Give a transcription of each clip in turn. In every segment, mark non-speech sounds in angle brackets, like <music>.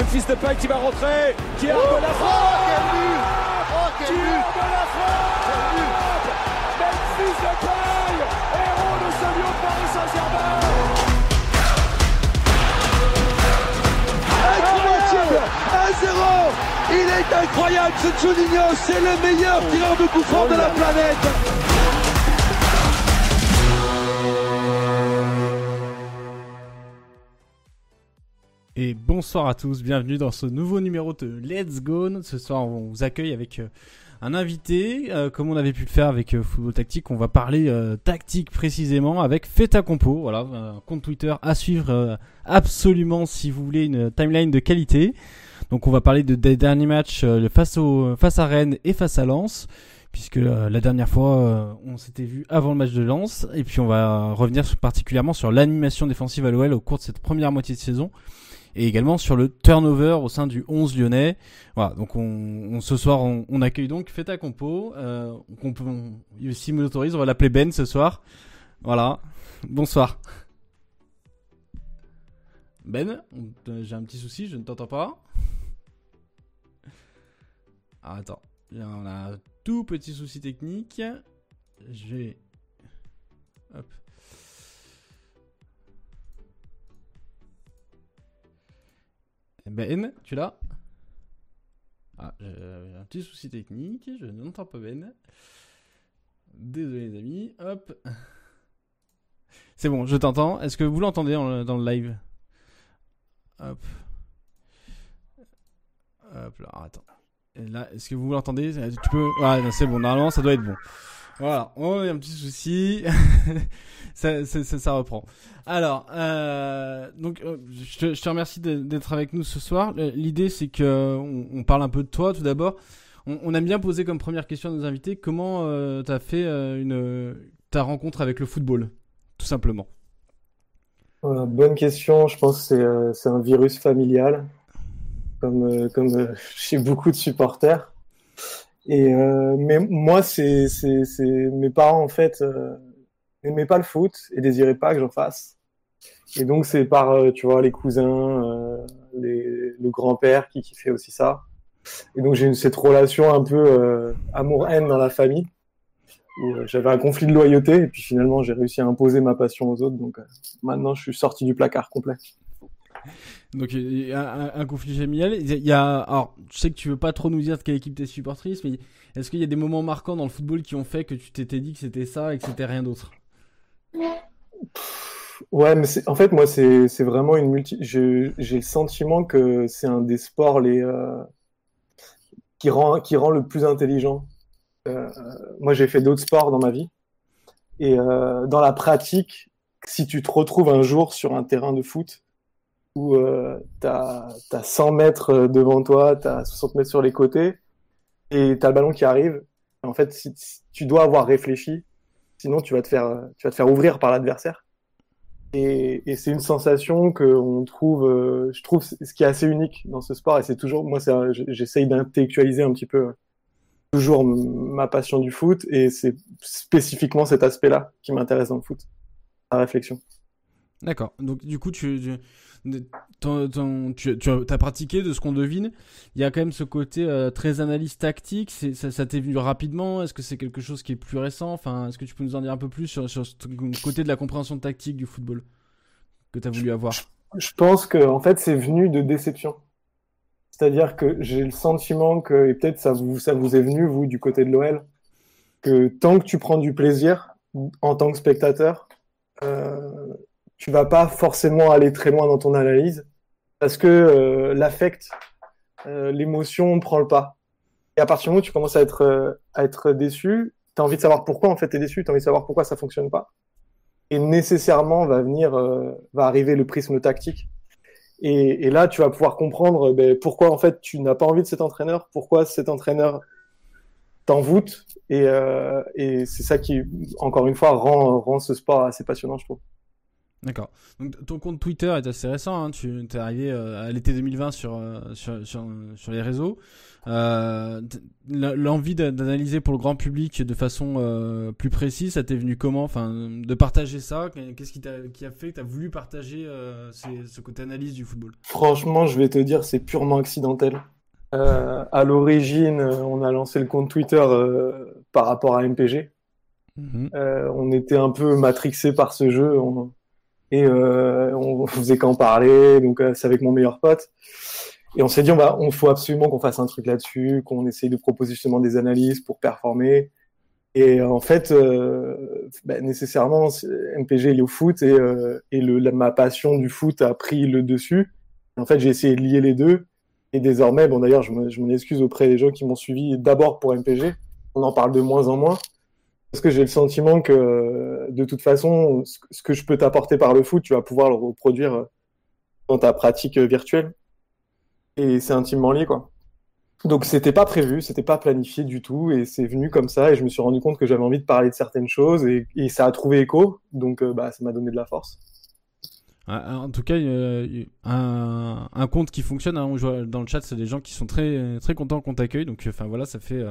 Memphis Depay qui va rentrer, qui a oh, la frappe. Oh, quel but. Oh, quel but. La frappe Memphis Depay, héros de ce lieu Paris Saint-Germain. Incroyable 1-0 Il est incroyable ce Juninho, c'est le meilleur tireur de coup franc de la planète Et bonsoir à tous, bienvenue dans ce nouveau numéro de Let's Go. Ce soir, on vous accueille avec euh, un invité, euh, comme on avait pu le faire avec euh, Football Tactique. On va parler tactique précisément avec Feta Compo. Voilà, un compte Twitter à suivre absolument si vous voulez une timeline de qualité. Donc, on va parler de, des derniers matchs face, face à Rennes et face à Lens puisque la dernière fois on s'était vu avant le match de Lens et puis on va revenir particulièrement sur l'animation défensive à l'OL au cours de cette première moitié de saison et également sur le turnover au sein du 11 lyonnais. Voilà, donc on, ce soir on, accueille donc Feta Compo, euh, on peut, si me l'autorise, on va l'appeler Ben ce soir. Voilà, bonsoir. Ben, j'ai un petit souci, je ne t'entends pas. Ah, attends, on a un tout petit souci technique. Je. Hop. Ben, tu l'as? Ah, j'ai un petit souci technique, je n'entends pas Ben. Désolé les amis, hop. C'est bon, je t'entends. Est-ce que vous l'entendez dans le live? Hop. Hop là, attends. là, est-ce que vous l'entendez? Tu peux. Ouais, c'est bon, normalement ça doit être bon. Voilà, on a un petit souci. <laughs> ça, reprend. Alors, euh, donc, euh, je, te, remercie d'être avec nous ce soir. L'idée, c'est que on, parle un peu de toi tout d'abord. On, on, aime bien poser comme première question à nos invités comment euh, tu as fait euh, une, ta rencontre avec le football, tout simplement? bonne question. Je pense que c'est un virus familial, comme <laughs> chez beaucoup de supporters. Et euh, mais moi, c'est mes parents en fait euh, n'aimaient pas le foot et désiraient pas que j'en fasse. Et donc c'est par euh, tu vois les cousins, euh, les, le grand-père qui kiffait aussi ça. Et donc j'ai eu cette relation un peu euh, amour-haine dans la famille j'avais un conflit de loyauté et puis finalement j'ai réussi à imposer ma passion aux autres. Donc maintenant je suis sorti du placard complet. Donc a un, conflit familial. Il y a, alors, je sais que tu veux pas trop nous dire de quelle équipe t'es supportrice, mais est-ce qu'il y a des moments marquants dans le football qui ont fait que tu t'étais dit que c'était ça et que c'était rien d'autre? Ouais, mais en fait moi c'est vraiment une multi. J'ai le sentiment que c'est un des sports les euh, qui rend qui rend le plus intelligent. Euh, moi j'ai fait d'autres sports dans ma vie et euh, dans la pratique, si tu te retrouves un jour sur un terrain de foot où euh, tu as, 100 mètres euh, devant toi, tu as 60 mètres sur les côtés, et tu as le ballon qui arrive. En fait, si, tu dois avoir réfléchi, sinon tu vas te faire, tu vas te faire ouvrir par l'adversaire. Et, et c'est une sensation que on trouve, euh, je trouve, ce qui est assez unique dans ce sport. Et c'est toujours, moi, j'essaye d'intellectualiser un petit peu euh, toujours ma passion du foot, et c'est spécifiquement cet aspect-là qui m'intéresse dans le foot, la réflexion. D'accord. Donc du coup, tu tu, as pratiqué de ce qu'on devine. Il y a quand même ce côté euh, très analyse tactique. Ça, t'est venu rapidement Est-ce que c'est quelque chose qui est plus récent? Enfin, est-ce que tu peux nous en dire un peu plus sur, ce côté de la compréhension tactique du football que tu as voulu avoir? Je, pense que en fait, c'est venu de déception. C'est-à-dire que j'ai le sentiment que, et peut-être ça vous, vous est venu, vous, du côté de l'OL, que tant que tu prends du plaisir en tant que spectateur, euh, tu vas pas forcément aller très loin dans ton analyse parce que euh, l'affect, euh, l'émotion prend le pas. Et à partir du moment où tu commences à être, euh, déçu, tu as envie de savoir pourquoi en fait tu es déçu, tu as envie de savoir pourquoi ça fonctionne pas. Et nécessairement va venir, euh, va arriver le prisme tactique. Et, là, tu vas pouvoir comprendre ben, pourquoi en fait tu n'as pas envie de cet entraîneur, pourquoi cet entraîneur t'envoûte. Et, et c'est ça qui, encore une fois, rend ce sport assez passionnant, je trouve. D'accord. Donc ton compte Twitter est assez récent. Hein. Tu es arrivé euh, à l'été 2020 sur, euh, sur, sur, sur, les réseaux. Euh, L'envie d'analyser pour le grand public de façon plus précise, ça t'est venu comment? Enfin, de partager ça. Qu'est-ce qui, qui, a fait que tu as voulu partager ce côté analyse du football? Franchement, je vais te dire, c'est purement accidentel. à l'origine, on a lancé le compte Twitter par rapport à MPG. Mhm. on était un peu matrixé par ce jeu. On et euh, on <laughs> faisait qu'en parler, donc euh, c'est avec mon meilleur pote. Et on s'est dit, on, va, on faut absolument qu'on fasse un truc là-dessus, qu'on essaye de proposer justement des analyses pour performer. Et en fait, euh, bah, nécessairement, MPG il est au foot et, euh, et le, ma passion du foot a pris le dessus. en fait, j'ai essayé de lier les deux. Et désormais, bon d'ailleurs, je m'en excuse auprès des gens qui m'ont suivi d'abord pour MPG. On en parle de moins en moins. Parce que j'ai le sentiment que de toute façon, ce que je peux t'apporter par le foot, tu vas pouvoir le reproduire dans ta pratique virtuelle. Et c'est intimement lié, quoi. Donc c'était pas prévu, c'était pas planifié du tout, et c'est venu comme ça, et je me suis rendu compte que j'avais envie de parler de certaines choses, et, ça a trouvé écho, donc euh, bah, ça m'a donné de la force. Ah, en tout cas, un, un compte qui fonctionne, hein, dans le chat, c'est des gens qui sont très très contents qu'on t'accueille, donc enfin voilà, ça fait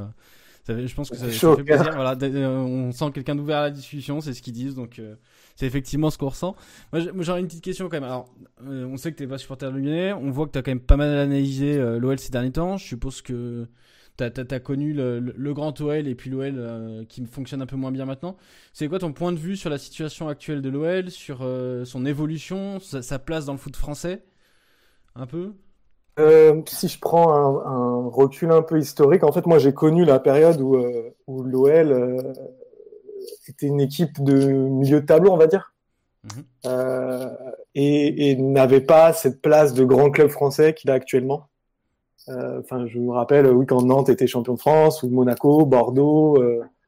je pense que ça, fait plaisir. Voilà, euh, on sent quelqu'un d'ouvert à la discussion, c'est ce qu'ils disent, donc euh, c'est effectivement ce qu'on ressent. Moi, j'aurais une petite question quand même. Alors, euh, on sait que tu n'es pas supporter de Lyonnais, on voit que tu as quand même pas mal analysé l'OL ces derniers temps. Je suppose que tu as, connu le, grand OL et puis l'OL qui fonctionne un peu moins bien maintenant. C'est quoi ton point de vue sur la situation actuelle de l'OL, sur son évolution, sa place dans le foot français? Un peu? Euh, si je prends un, recul un peu historique, en fait, moi j'ai connu la période où, euh, où l'OL euh, était une équipe de milieu de tableau, on va dire, mhm. et, n'avait pas cette place de grand club français qu'il a actuellement. Enfin, je me rappelle, oui, quand Nantes était champion de France, ou Monaco, Bordeaux,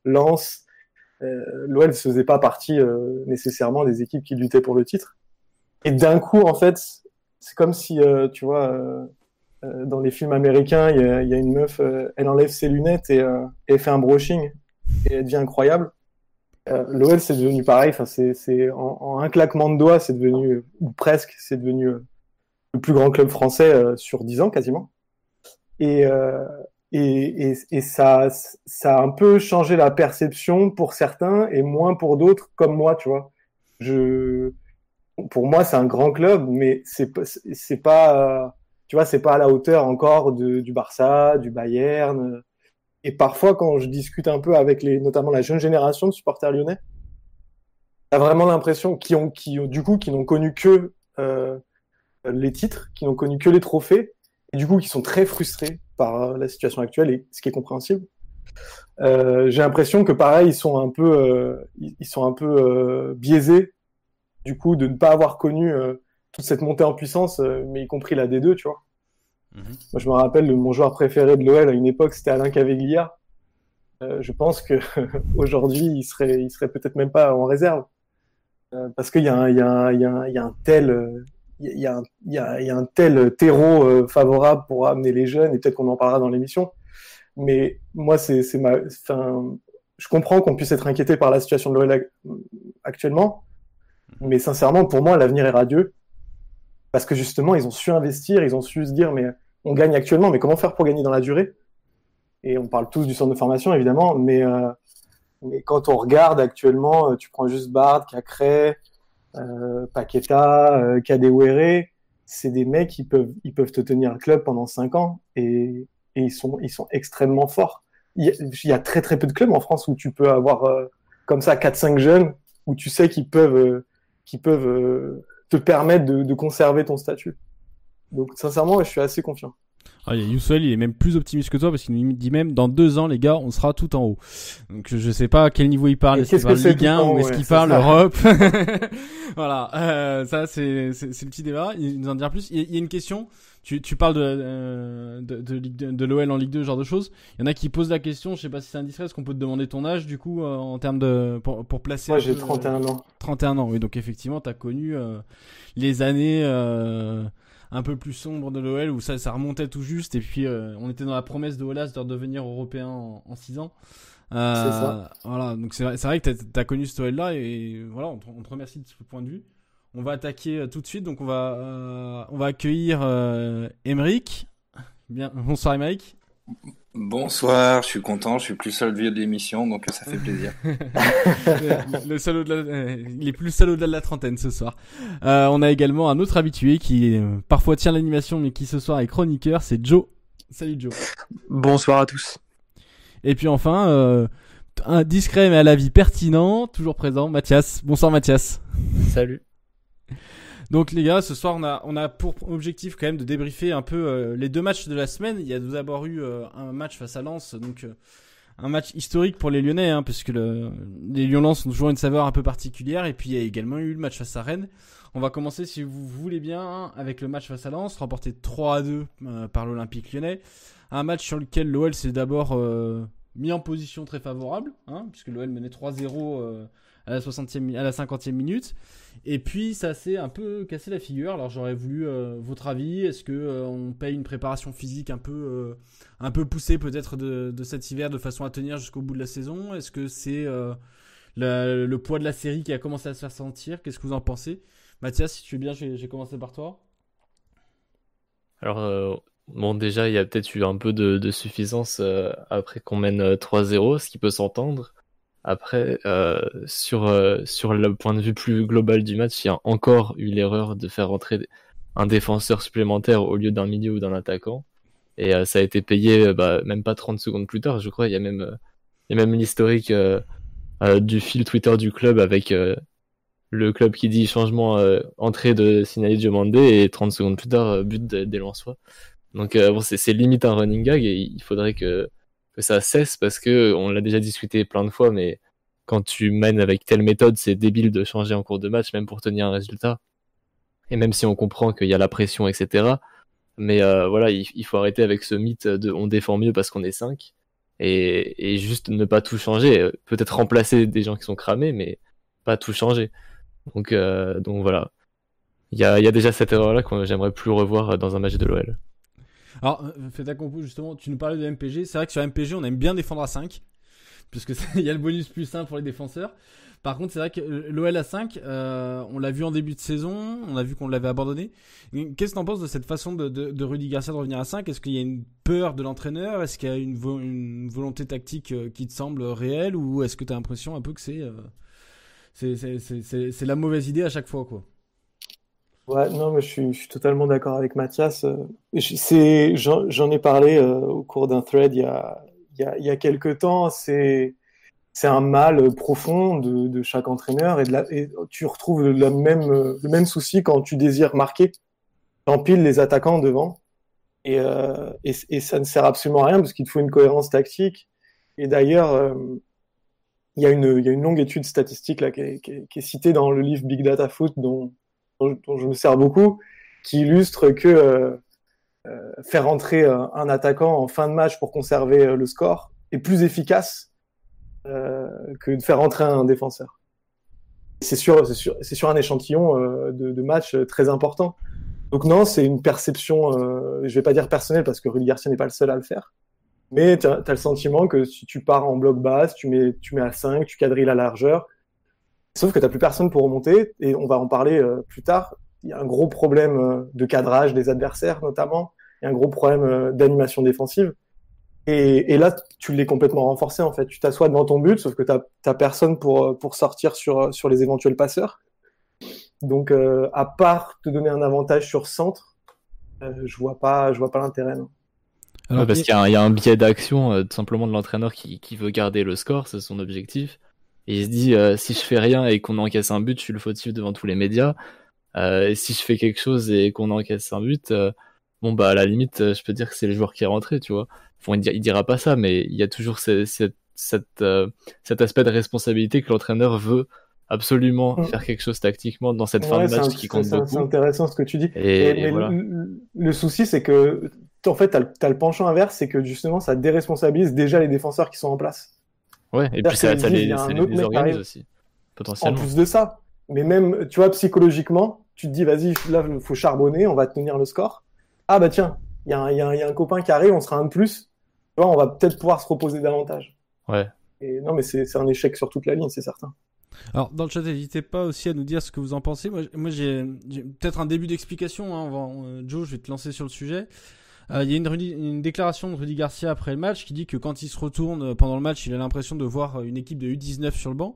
Lens, l'OL ne faisait pas partie nécessairement des équipes qui luttaient pour le titre. Et d'un coup, en fait, c'est comme si, tu vois, euh, dans les films américains, il y a, une meuf, euh, elle enlève ses lunettes et, euh, elle fait un brushing et elle devient incroyable. L'OL, c'est devenu pareil. Enfin, c'est en, un claquement de doigts, c'est devenu ou presque, c'est devenu le plus grand club français sur dix ans quasiment. Et, et, et, ça, ça a un peu changé la perception pour certains et moins pour d'autres, comme moi, tu vois. Je, pour moi, c'est un grand club, mais c'est c'est pas tu vois, c'est pas à la hauteur encore du Barça, du Bayern. Et parfois, quand je discute un peu avec les, notamment la jeune génération de supporters lyonnais, t'as vraiment l'impression qu'ils ont, qui du coup, qui n'ont connu que euh, les titres, qui n'ont connu que les trophées, et du coup, qui sont très frustrés par euh, la situation actuelle, et ce qui est compréhensible. Euh, j'ai l'impression que pareil, ils sont un peu, ils sont un peu biaisés, du coup, de ne pas avoir connu toute cette montée en puissance, euh, mais y compris la D2, tu vois. Mhm. Moi, je me rappelle, mon joueur préféré de l'OL à une époque, c'était Alain Caveglia. Euh, je pense que <laughs> aujourd'hui, il serait, il serait peut-être même pas en réserve, euh, parce qu'il y, y, y, y, a un tel, il y, a, y, a, y a un tel terreau favorable pour amener les jeunes, et peut-être qu'on en parlera dans l'émission. Mais moi, c'est, ma, enfin, je comprends qu'on puisse être inquiété par la situation de l'OL actuellement, mhm. mais sincèrement, pour moi, l'avenir est radieux parce que justement, ils ont su investir, ils ont su se dire, mais on gagne actuellement, mais comment faire pour gagner dans la durée? Et on parle tous du centre de formation, évidemment, mais, euh, quand on regarde actuellement, euh, tu prends juste Bard, Cacré, euh, Paqueta, euh, c'est des mecs qui peuvent, ils peuvent te tenir un club pendant 5 ans et, ils, sont, ils sont extrêmement forts. Il y, a, très très peu de clubs en France où tu peux avoir euh, comme ça 4-5 jeunes où tu sais qu'ils peuvent, qu'ils peuvent te permettre de, conserver ton statut. Donc sincèrement, je suis assez confiant. Ah, Youssel, il est même plus optimiste que toi parce qu'il nous dit même dans deux ans, les gars, on sera tout en haut. Donc je sais pas à quel niveau il parle. Est-ce qu'il parle Ligue 1 ou est-ce qu'il parle Europe <laughs> <laughs> Voilà, euh, ça c'est le petit débat. Il nous en dire plus. Il y a une question tu, tu parles de, euh, de, de, de l'OL en Ligue 2, ce genre de choses. Il y en a qui posent la question, je sais pas si c'est indiscret, est-ce qu'on peut te demander ton âge du coup euh, en termes de pour, pour placer Moi j'ai 31 ans. 31 ans, oui, donc effectivement tu as connu euh, les années un peu plus sombres de l'OL où ça, ça remontait tout juste et puis on était dans la promesse de Olas de redevenir européen en, en 6 ans. Euh, ça. Voilà, donc c'est vrai, vrai, que tu as, connu ce OL là et voilà, on te, on te remercie de ce point de vue On va attaquer tout de suite. Donc, on va, on va accueillir Emeric. Bien, bonsoir Emeric. Bonsoir, je suis content, je suis plus seul de l'émission, donc ça fait plaisir. <laughs> le, salaud de la, il est plus salaud de la trentaine ce soir. Euh, on a également un autre habitué qui euh, parfois tient l'animation, mais qui ce soir est chroniqueur, c'est Joe. Salut Joe. Bonsoir à tous. Et puis enfin, euh, un discret mais à la vie pertinent, toujours présent, Mathias. Bonsoir Mathias. Salut. Donc les gars, ce soir on a, on a pour objectif quand même de débriefer un peu euh, les deux matchs de la semaine. Il y a d'abord eu euh, un match face à Lens, donc euh, un match historique pour les Lyonnais, hein, puisque le, les Lyon-Lens ont toujours une saveur un peu particulière. Et puis il y a également eu le match face à Rennes. On va commencer, si vous voulez bien, avec le match face à Lens, remporté 3 à 2 par l'Olympique lyonnais. Un match sur lequel l'OL s'est d'abord mis en position très favorable, hein, puisque l'OL menait 3-0 à la, 60e, à la 50e minute. Et puis ça s'est un peu cassé la figure. Alors j'aurais voulu euh, votre avis. Est-ce que euh, on paye une préparation physique un peu euh, un peu poussée peut-être de, cet hiver de façon à tenir jusqu'au bout de la saison? Est-ce que c'est le poids de la série qui a commencé à se faire sentir? Qu'est-ce que vous en pensez? Mathias, si tu veux bien, j'ai commencé par toi. Alors bon déjà il y a peut-être eu un peu de suffisance après qu'on mène 3-0, ce qui peut s'entendre. Après, euh, sur, euh, sur le point de vue plus global du match, il y a encore eu l'erreur de faire rentrer un défenseur supplémentaire au lieu d'un milieu ou d'un attaquant. Et euh, ça a été payé bah, même pas 30 secondes plus tard, je crois. Il y a même, il y a même l'historique du fil Twitter du club avec le club qui dit changement entrée de Signalé Diomandé et 30 secondes plus tard, but des Lensois. Donc bon, c'est limite un running gag et il faudrait que que ça cesse parce que on l'a déjà discuté plein de fois, mais quand tu mènes avec telle méthode, c'est débile de changer en cours de match, même pour tenir un résultat. Et même si on comprend qu'il y a la pression, etc. Mais euh, voilà, il, faut arrêter avec ce mythe de on défend mieux parce qu'on est 5 et, et, juste ne pas tout changer. Peut-être remplacer des gens qui sont cramés, mais pas tout changer. Donc, euh, donc voilà. Il y a, y a déjà cette erreur-là que j'aimerais plus revoir dans un match de l'OL. Alors, euh, Feta Compo, justement, tu nous parlais de MPG. C'est vrai que sur MPG, on aime bien défendre à 5, puisque <laughs> il y a le bonus plus 1 pour les défenseurs. Par contre, c'est vrai que euh, l'OL à 5, euh, on l'a vu en début de saison, on a vu qu'on l'avait abandonné. Qu'est-ce que tu en penses de cette façon de, de, de Rudy Garcia de revenir à 5 Est-ce qu'il y a une peur de l'entraîneur? Est-ce qu'il y a une, volonté tactique qui te semble réelle? Ou est-ce que tu as l'impression un peu que c'est c'est la mauvaise idée à chaque fois quoi? Ouais, non, mais je suis, totalement d'accord avec Mathias. Euh, j'en ai parlé euh, au cours d'un thread il y a, il quelques temps. C'est, un mal profond de, chaque entraîneur et, tu retrouves le même, souci quand tu désires marquer. T'empiles les attaquants devant et, euh, et, ça ne sert absolument à rien parce qu'il te faut une cohérence tactique. Et d'ailleurs, il y, a une, longue étude statistique là, qui, est, qui, est, qui est citée dans le livre Big Data Foot dont dont, je me sers beaucoup, qui illustre que euh, euh, faire entrer un attaquant en fin de match pour conserver euh, le score est plus efficace que de faire entrer un défenseur. C'est sur, un échantillon de, de match très important. Donc non, c'est une perception, euh, je vais pas dire personnelle parce que Rudy Garcia n'est pas le seul à le faire, mais tu as, le sentiment que si tu pars en bloc basse, tu mets, tu mets à 5, tu quadrilles la largeur, Sauf que tu n'as plus personne pour remonter, et on va en parler euh, plus tard. Il y a un gros problème euh, de cadrage des adversaires, notamment. Il y a un gros problème euh, d'animation défensive. Et, et, là, tu l'es complètement renforcé, en fait. Tu t'assois devant ton but, sauf que tu n'as personne pour, pour sortir sur, sur les éventuels passeurs. Donc, à part te donner un avantage sur centre, je vois pas, je vois pas l'intérêt. parce qu'il y, y, a un biais d'action, tout simplement, de l'entraîneur qui, qui veut garder le score, c'est son objectif. Et il se dit, euh, si je fais rien et qu'on encaisse un but, je suis le fautif devant tous les médias. Euh, et si je fais quelque chose et qu'on encaisse un but, euh, bon, bah, à la limite, je peux dire que c'est le joueur qui est rentré, tu vois. Bon, il, dira pas ça, mais il y a toujours cette, cette, cet aspect de responsabilité que l'entraîneur veut absolument mm. faire quelque chose tactiquement dans cette fin de match qui compte beaucoup. C'est intéressant ce que tu dis. Et, le, souci, c'est que, en fait, tu as, le penchant inverse, c'est que justement, ça déresponsabilise déjà les défenseurs qui sont en place. Ouais, et puis ça, ça les, les organise aussi, potentiellement. En plus de ça, mais même, tu vois, psychologiquement, tu te dis, vas-y, là, il faut charbonner, on va tenir le score. Ah bah tiens, il y, y, y, a un copain qui arrive, on sera un de plus. Tu vois, on va peut-être pouvoir se reposer davantage. Ouais. Et non, mais c'est un échec sur toute la ligne, c'est certain. Alors, dans le chat, n'hésitez pas aussi à nous dire ce que vous en pensez. Moi, moi j'ai peut-être un début d'explication. Hein. Joe, je vais te lancer sur le sujet. Euh, il y a une, déclaration de Rudy Garcia après le match qui dit que quand il se retourne pendant le match, il a l'impression de voir une équipe de U19 sur le banc.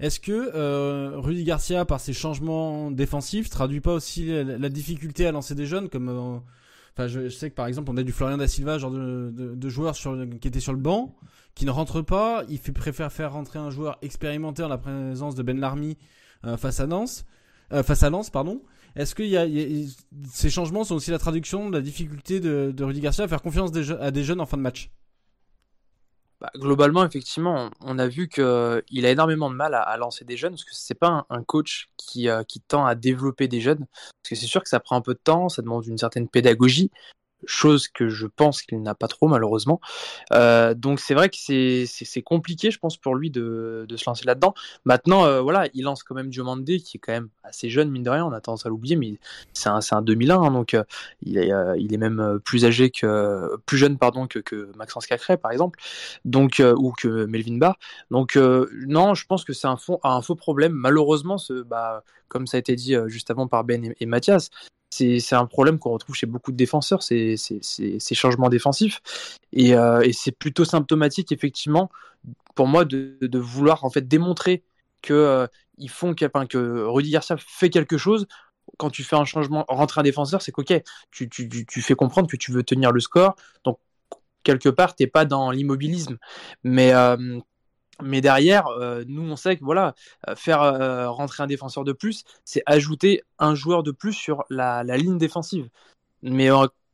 Est-ce que euh, Rudy Garcia, par ses changements défensifs, traduit pas aussi la, difficulté à lancer des jeunes comme euh, Enfin, je, sais que par exemple, on a du Florian da Silva, genre de, joueur qui était sur le banc, qui ne rentre pas. Il préfère faire rentrer un joueur expérimenté en la présence de Ben Larmy euh, face à euh, face à Lens, pardon. Est-ce que ces changements sont aussi la traduction de la difficulté de, Rudy Garcia à faire confiance à des jeunes en fin de match? Bah, globalement, effectivement, on a vu qu'il a énormément de mal à, lancer des jeunes, parce que c'est pas un, coach euh, qui tend à développer des jeunes, parce que c'est sûr que ça prend un peu de temps, ça demande une certaine pédagogie, chose que je pense qu'il n'a pas trop malheureusement. Euh, donc c'est vrai que c'est compliqué, je pense, pour lui de, de se lancer là-dedans. Maintenant, euh, voilà, il lance quand même Diomande, qui est quand même assez jeune, mine de rien, on a tendance à l'oublier, mais c'est un, un 2001, hein, donc euh, il, est, il est même plus âgé que, plus jeune, pardon, que, Maxence Cacré, par exemple, donc, ou que Melvin Barr. Donc non, je pense que c'est un, un faux problème. Malheureusement, ce, bah, comme ça a été dit juste avant par Ben et, et Mathias, c'est un problème qu'on retrouve chez beaucoup de défenseurs, ces, changements défensifs. Euh, et, c'est plutôt symptomatique, effectivement, pour moi, de, vouloir en fait démontrer que euh, ils font que Rudy Garcia fait quelque chose. Quand tu fais un changement, rentrer un défenseur, c'est qu'ok, tu, fais comprendre que tu veux tenir le score. Donc quelque part, t'es pas dans l'immobilisme. Mais euh, mais derrière, euh, nous, on sait que voilà, euh, faire euh, rentrer un défenseur de plus, c'est ajouter un joueur de plus sur la, ligne défensive. Mais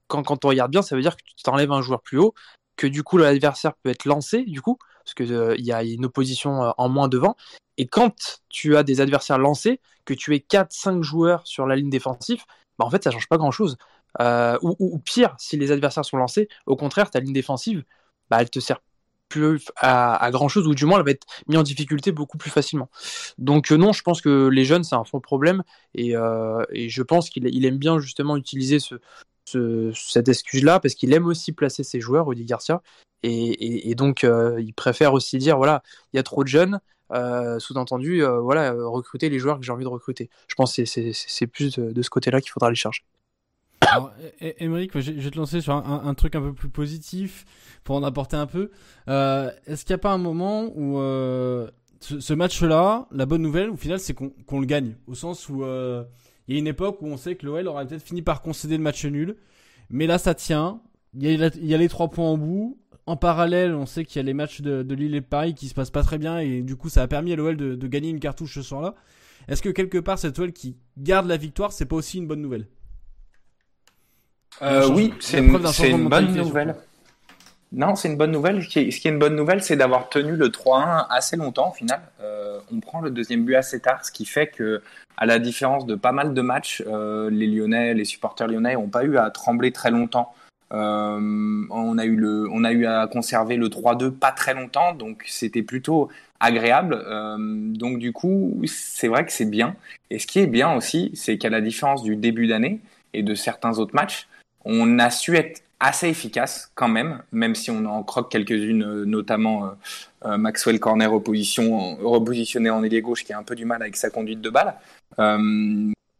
quand, quand, on regarde bien, ça veut dire que tu t'enlèves un joueur plus haut, que du coup l'adversaire peut être lancé, du coup, parce qu'il il y a une opposition en moins devant. Et quand tu as des adversaires lancés, que tu es 4-5 joueurs sur la ligne défensive, bah en fait, ça change pas grand-chose. Ou, ou, pire, si les adversaires sont lancés, au contraire, ta ligne défensive, bah, elle te sert plus à, grand chose ou du moins elle va être mise en difficulté beaucoup plus facilement. Donc euh, non, je pense que les jeunes c'est un fond problème et, euh, je pense qu'il aime bien justement utiliser ce, cette excuse-là parce qu'il aime aussi placer ses joueurs, Rudy Garcia, et, et, donc euh, il préfère aussi dire voilà il y a trop de jeunes. sous-entendu, voilà, recruter les joueurs que j'ai envie de recruter. Je pense que c'est plus de, de ce côté-là qu'il faudra les charger. Alors, Émeric, je vais te lancer sur un, truc un peu plus positif pour en apporter un peu. Euh, est-ce qu'il n'y a pas un moment où euh, ce, match-là, la bonne nouvelle, au final, c'est qu'on le gagne Au sens où euh, il y a une époque où on sait que l'OL aurait peut-être fini par concéder le match nul. Mais là, ça tient. Il y, a, les trois points en bout. En parallèle, on sait qu'il y a les matchs de, Lille et Paris qui se passent pas très bien. Et du coup, ça a permis à l'OL de, de gagner une cartouche ce soir-là. Est-ce que quelque part, cette OL qui garde la victoire, c'est pas aussi une bonne nouvelle? Euh, oui, c'est une, bonne nouvelle. Non, c'est une bonne nouvelle. Ce qui est, une bonne nouvelle, c'est d'avoir tenu le 3-1 assez longtemps au final. Euh, on prend le deuxième but assez tard, ce qui fait que, à la différence de pas mal de matchs, euh, les Lyonnais, les supporters lyonnais n'ont pas eu à trembler très longtemps. on a eu le, on a eu à conserver le 3-2 pas très longtemps, donc c'était plutôt agréable. donc du coup, c'est vrai que c'est bien. Et ce qui est bien aussi, c'est qu'à la différence du début d'année et de certains autres matchs, on a su être assez efficace quand même, même si on en croque quelques-unes, euh, notamment euh, euh, Maxwell Corner repositionné en ailier gauche qui a un peu du mal avec sa conduite de balle.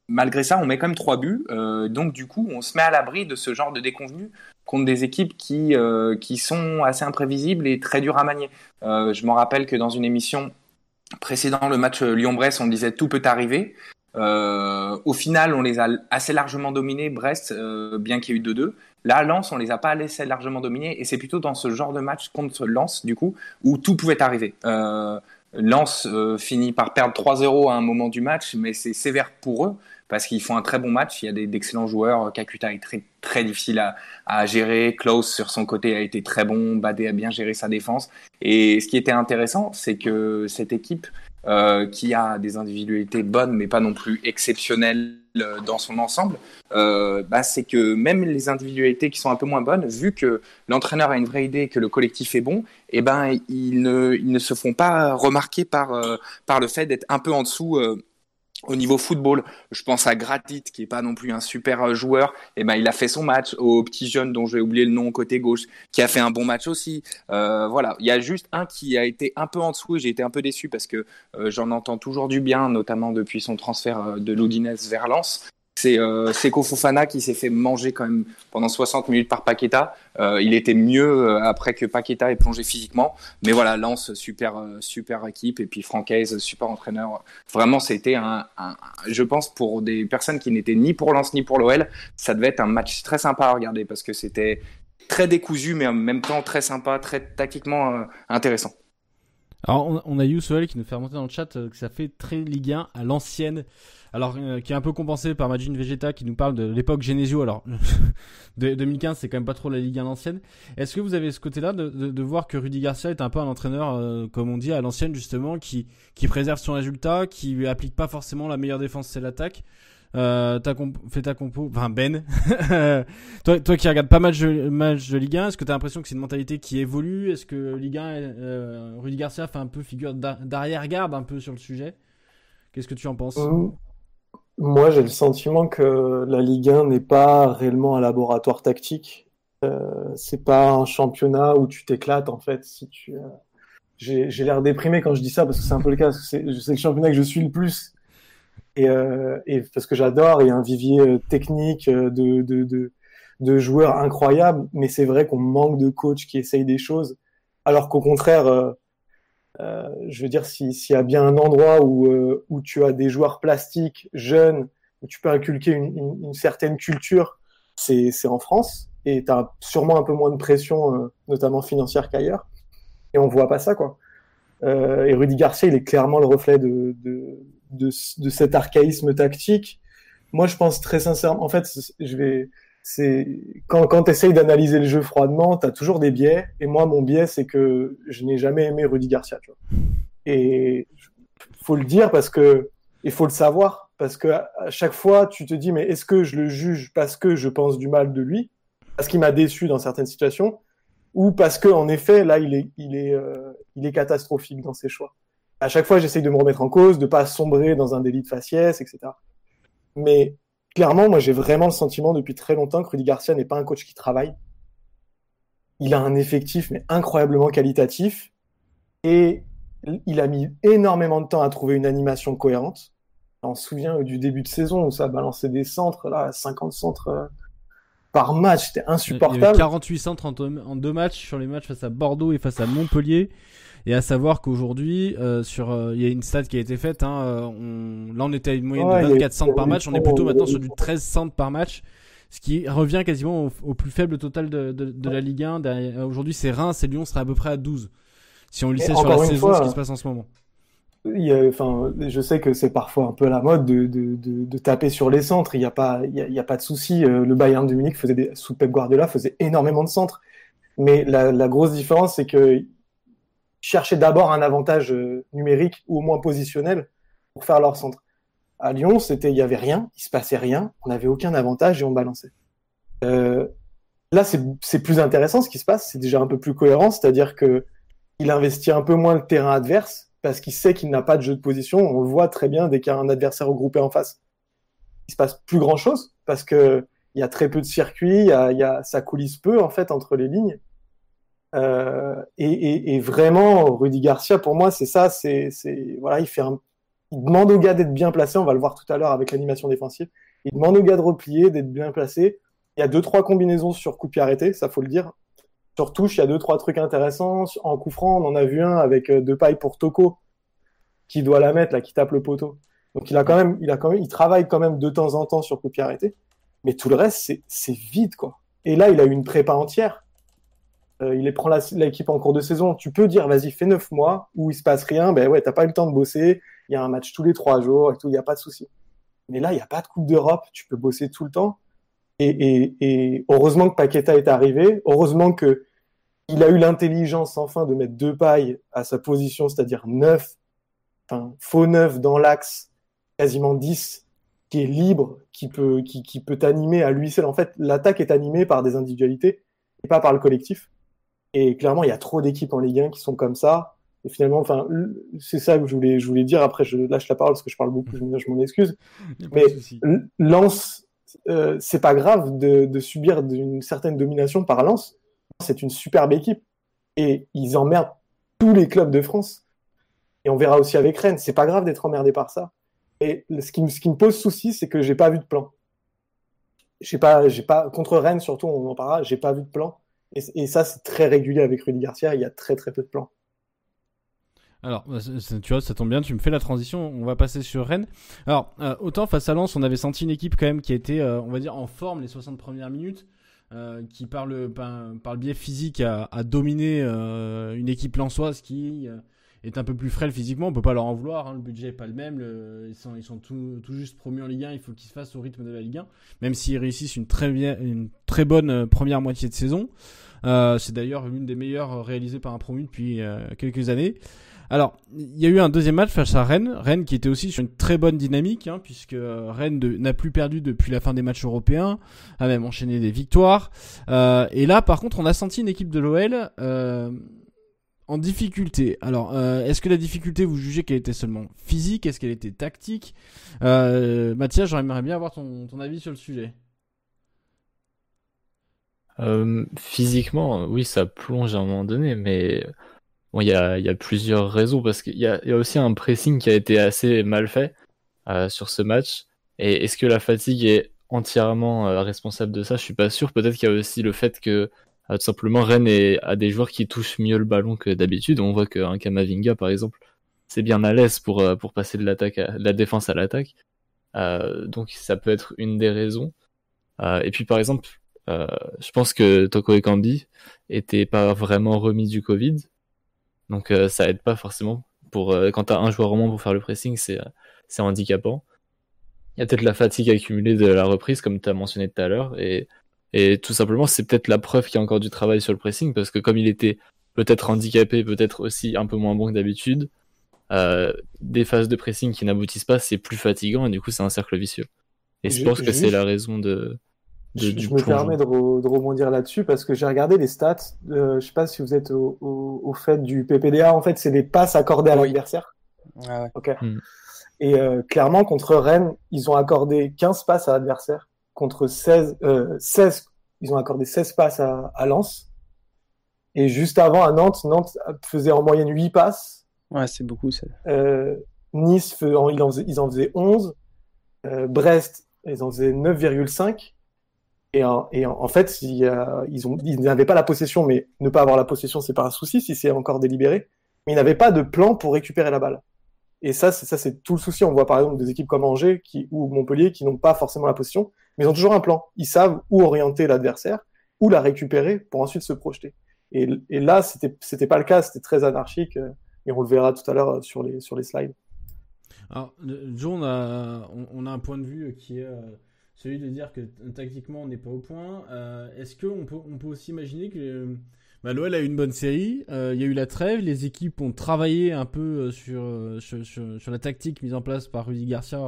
malgré ça, on met quand même trois buts, donc du coup, on se met à l'abri de ce genre de déconvenus contre des équipes qui, qui sont assez imprévisibles et très dures à manier. je me rappelle que dans une émission précédant le match Lyon-Brest, on disait tout peut arriver. Euh, au final, on les a assez largement dominés, Brest, euh, bien qu'il y ait eu 2-2. Là, Lens, on les a pas laissés largement dominés, et c'est plutôt dans ce genre de match contre Lens, du coup, où tout pouvait arriver. Euh, Lens euh, finit par perdre 3-0 à un moment du match, mais c'est sévère pour eux parce qu'ils font un très bon match. Il y a d'excellents joueurs. Kakuta est très difficile à, à, gérer. Klaus sur son côté a été très bon. Badé a bien géré sa défense. Et ce qui était intéressant, c'est que cette équipe euh, qui a des individualités bonnes, mais pas non plus exceptionnelles euh, dans son ensemble, euh, bah, c'est que même les individualités qui sont un peu moins bonnes, vu que l'entraîneur a une vraie idée, que le collectif est bon, eh ben ils ne, ils ne se font pas remarquer par, par le fait d'être un peu en dessous au niveau football, je pense à Gratit, qui est pas non plus un super euh, joueur. Et eh ben, il a fait son match. Au petit jeune dont j'ai oublié le nom côté gauche, qui a fait un bon match aussi. Euh, voilà, il y a juste un qui a été un peu en dessous j'ai été un peu déçu parce que euh, j'en entends toujours du bien, notamment depuis son transfert de Loudinez vers Lens c'est euh, Fofana qui s'est fait manger quand même pendant 60 minutes par Paqueta. Euh, il était mieux euh, après que Paqueta ait plongé physiquement. Mais voilà, Lance, super, euh, super équipe. Et puis Francaise, super entraîneur. Vraiment, c'était un, je pense, pour des personnes qui n'étaient ni pour Lens ni pour l'OL, ça devait être un match très sympa à regarder parce que c'était très décousu, mais en même temps très sympa, très tactiquement intéressant. Alors, on, a Youssouel qui nous fait remonter dans le chat que ça fait très Ligue 1 à l'ancienne alors euh, qui est un peu compensé par Majin Vegeta qui nous parle de l'époque Genesio. Alors, <laughs> de, 2015, c'est quand même pas trop la Ligue 1 ancienne. Est-ce que vous avez ce côté-là de, de, voir que Rudy Garcia est un peu un entraîneur, euh, comme on dit, à l'ancienne justement, qui, qui préserve son résultat, qui applique pas forcément la meilleure défense, c'est l'attaque? Euh, t'as fait ta compo, enfin Ben, <laughs> toi, toi qui regardes pas mal de matchs de Ligue 1, est-ce que t'as l'impression que c'est une mentalité qui évolue? Est-ce que Ligue 1, euh, Rudy Garcia fait un peu figure d'arrière-garde un peu sur le sujet? Qu'est-ce que tu en penses? Euh, moi, j'ai le sentiment que la Ligue 1 n'est pas réellement un laboratoire tactique. Euh, c'est pas un championnat où tu t'éclates en fait. Euh, j'ai, l'air déprimé quand je dis ça parce que c'est un peu le cas. C'est, le championnat que je suis le plus et, euh, et parce que j'adore. Il y a un vivier euh, technique de joueurs incroyables, mais c'est vrai qu'on manque de coachs qui essayent des choses, alors qu'au contraire euh, je veux dire, s'il y a bien un endroit où, euh, où tu as des joueurs plastiques jeunes, où tu peux inculquer une, une, certaine culture, c'est en France. Et tu as sûrement un peu moins de pression, euh, notamment financière qu'ailleurs. Et on voit pas ça, quoi. Euh, et Rudy Garcia, il est clairement le reflet de, de, de, de cet archaïsme tactique. Moi, je pense très sincèrement, en fait, je vais, c'est quand, quand tu essayes d'analyser le jeu froidement, tu as toujours des biais. Et moi, mon biais, c'est que je n'ai jamais aimé Rudy Garcia. Tu vois. Et faut le dire parce que il faut le savoir parce que à chaque fois, tu te dis mais est-ce que je le juge parce que je pense du mal de lui, parce qu'il m'a déçu dans certaines situations, ou parce que en effet là, il est, il est, euh, il est catastrophique dans ses choix? À chaque fois, j'essaye de me remettre en cause, de pas sombrer dans un délit de faciès, etc. Mais clairement, moi, j'ai vraiment le sentiment depuis très longtemps que Rudy Garcia n'est pas un coach qui travaille. Il a un effectif, mais incroyablement qualitatif. Et il a mis énormément de temps à trouver une animation cohérente. On se souvient du début de saison où ça balançait des centres, là, 50 centres euh, par match, c'était insupportable. Il y avait 48 centres en deux matchs sur les matchs face à Bordeaux et face à Montpellier. Et à savoir qu'aujourd'hui, euh, sur, euh, il y a une stat qui a été faite. Hein, euh, on, là, on était à une moyenne de 24 centres par match. On est plutôt maintenant sur du 13 centres par match, ce qui revient quasiment au, plus faible total de, de, de la Ligue 1. Aujourd'hui, c'est Reims et Lyon seraient à peu près à 12. Si on lissait sur la saison ce qui se passe en ce moment. Il y a, enfin, je sais que c'est parfois un peu la mode de, de, de, taper sur les centres. Il n'y a pas, il y a, pas de souci. Le Bayern de Munich faisait des, sous Pep Guardiola faisait énormément de centres. Mais la, la grosse différence, c'est que chercher d'abord un avantage euh, numérique ou au moins positionnel pour faire leur centre. À Lyon, c'était il y avait rien, il se passait rien, on n'avait aucun avantage et on balançait. Euh, là, c'est plus intéressant ce qui se passe, c'est déjà un peu plus cohérent, c'est-à-dire que il investit un peu moins le terrain adverse parce qu'il sait qu'il n'a pas de jeu de position. On le voit très bien dès qu'il y a un adversaire regroupé en face. Il se passe plus grand chose parce que il y a très peu de circuits, y a, il y a, ça coulisse peu en fait entre les lignes. Euh, et, vraiment, Rudy Garcia, pour moi, c'est ça. C'est, voilà, il fait un, il demande au gars d'être bien placé. On va le voir tout à l'heure avec l'animation défensive. Il demande au gars de replier, d'être bien placé. Il y a deux trois combinaisons sur coup pied arrêté, ça faut le dire. Sur touche, il y a deux trois trucs intéressants. En coup franc, on en a vu un avec euh, deux pailles pour Toko, qui doit la mettre là, qui tape le poteau. Donc il a quand même, il a quand même, il travaille quand même de temps en temps sur coup pied arrêté. Mais tout le reste, c'est vide quoi. Et là, il a eu une prépa entière euh, il prend l'équipe en cours de saison. Tu peux dire, vas-y, fais neuf mois où il se passe rien. Ben ouais, t'as pas eu le temps de bosser. Il y a un match tous les trois jours et tout. Il n'y a pas de souci. Mais là, il n'y a pas de Coupe d'Europe. Tu peux bosser tout le temps. Et, heureusement que Paqueta est arrivé. Heureusement que il a eu l'intelligence enfin de mettre deux pailles à sa position, c'est-à-dire neuf, enfin faux neuf dans l'axe, quasiment 10, qui est libre, qui peut, qui, qui peut t'animer à lui seul. En fait, l'attaque est animée par des individualités et pas par le collectif. Et clairement, il y a trop d'équipes en Ligue 1 qui sont comme ça. Et finalement, enfin, c'est ça que je voulais, je voulais dire. Après, je lâche la parole parce que je parle beaucoup, je, m'en excuse. Mais Lance, euh, c'est pas grave de, de subir une certaine domination par Lance. C'est une superbe équipe et ils emmerdent tous les clubs de France. Et on verra aussi avec Rennes. C'est pas grave d'être emmerdé par ça. Et ce qui, ce qui me pose souci, c'est que j'ai pas vu de plan. J'ai pas, j'ai pas contre Rennes surtout, on en parlera. J'ai pas vu de plan. Et, ça, c'est très régulier avec Rudy Garcia. Il y a très très peu de plans. Alors, bah, tu vois, ça tombe bien, tu me fais la transition, on va passer sur Rennes. Alors, euh, autant face à Lens, on avait senti une équipe quand même qui était, euh, on va dire, en forme les 60 premières minutes, euh, qui par le, par, le biais physique a, a dominé une équipe lensoise qui est un peu plus frêle physiquement, on peut pas leur en vouloir, hein, le budget est pas le même, ils sont, ils sont tout, tout, juste promus en Ligue 1, il faut qu'ils se fassent au rythme de la Ligue 1, même s'ils réussissent une très, bien, une très bonne première moitié de saison. c'est d'ailleurs l'une des meilleures réalisées par un promu depuis quelques années. Alors, il y a eu un deuxième match face à Rennes. Rennes qui était aussi sur une très bonne dynamique, hein, puisque euh, Rennes n'a plus perdu depuis la fin des matchs européens, a même enchaîné des victoires. Euh, et là, par contre, on a senti une équipe de l'OL euh, en difficulté. Alors, est-ce que la difficulté, vous jugez qu'elle était seulement physique? Est-ce qu'elle était tactique? Mathias, j'aimerais bien avoir ton, avis sur le sujet. physiquement, oui, ça plonge à un moment donné, mais Bon, il y a, plusieurs raisons parce qu'il y, a, aussi un pressing qui a été assez mal fait euh, sur ce match. Et est-ce que la fatigue est entièrement euh, responsable de ça? Je suis pas sûr. Peut-être qu'il y a aussi le fait que euh, tout simplement Rennes a des joueurs qui touchent mieux le ballon que d'habitude. On voit qu'un Kamavinga, par exemple, c'est bien à l'aise pour, pour passer de, l'attaque à, la défense à l'attaque. donc ça peut être une des raisons. et puis par exemple, je pense que Toko Ekambi était pas vraiment remis du Covid. Donc euh, ça aide pas forcément. Pour, euh, quand tu un joueur au moins pour faire le pressing, c'est c'est handicapant. Il y a peut-être la fatigue accumulée de la reprise, comme tu as mentionné tout à l'heure. Et tout simplement, c'est peut-être la preuve qu'il y a encore du travail sur le pressing, parce que comme il était peut-être handicapé, peut-être aussi un peu moins bon que d'habitude, euh, des phases de pressing qui n'aboutissent pas, c'est plus fatigant, et du coup, c'est un cercle vicieux. Et je pense que c'est la raison de, je, me permets de, rebondir là-dessus parce que j'ai regardé les stats. Euh, je sais pas si vous êtes au, au, fait du PPDA. En fait, c'est les passes accordées à l'adversaire. Ah ouais. Ok. Hmm. Et euh, clairement, contre Rennes, ils ont accordé 15 passes à l'adversaire. Contre 16, euh, 16, ils ont accordé 16 passes à, à Lens. Et juste avant, à Nantes, Nantes faisait en moyenne 8 passes. Ouais, c'est beaucoup. Ça. Euh, nice, ils en, faisaient, ils en faisaient 11. Euh, Brest, ils en faisaient 9,5. Et, en, et en, fait, il ils, ont, ils n'avaient pas la possession, mais ne pas avoir la possession, c'est pas un souci si c'est encore délibéré. Mais ils n'avaient pas de plan pour récupérer la balle. Et ça, c'est ça, c'est tout le souci. On voit par exemple des équipes comme Angers qui, ou Montpellier qui n'ont pas forcément la possession, mais ils ont toujours un plan. Ils savent où orienter l'adversaire, où la récupérer pour ensuite se projeter. Et, là, c'était, c'était pas le cas. C'était très anarchique. Euh, et on le verra tout à l'heure euh, sur les, slides. Alors, on a, on, a un point de vue qui est euh, celui de dire que tactiquement on n'est pas au point. Euh, est-ce qu'on peut, aussi imaginer que bah, l'OL a eu une bonne série, euh, il y a eu la trêve, les équipes ont travaillé un peu euh, sur, sur, la tactique mise en place par Rudy Garcia,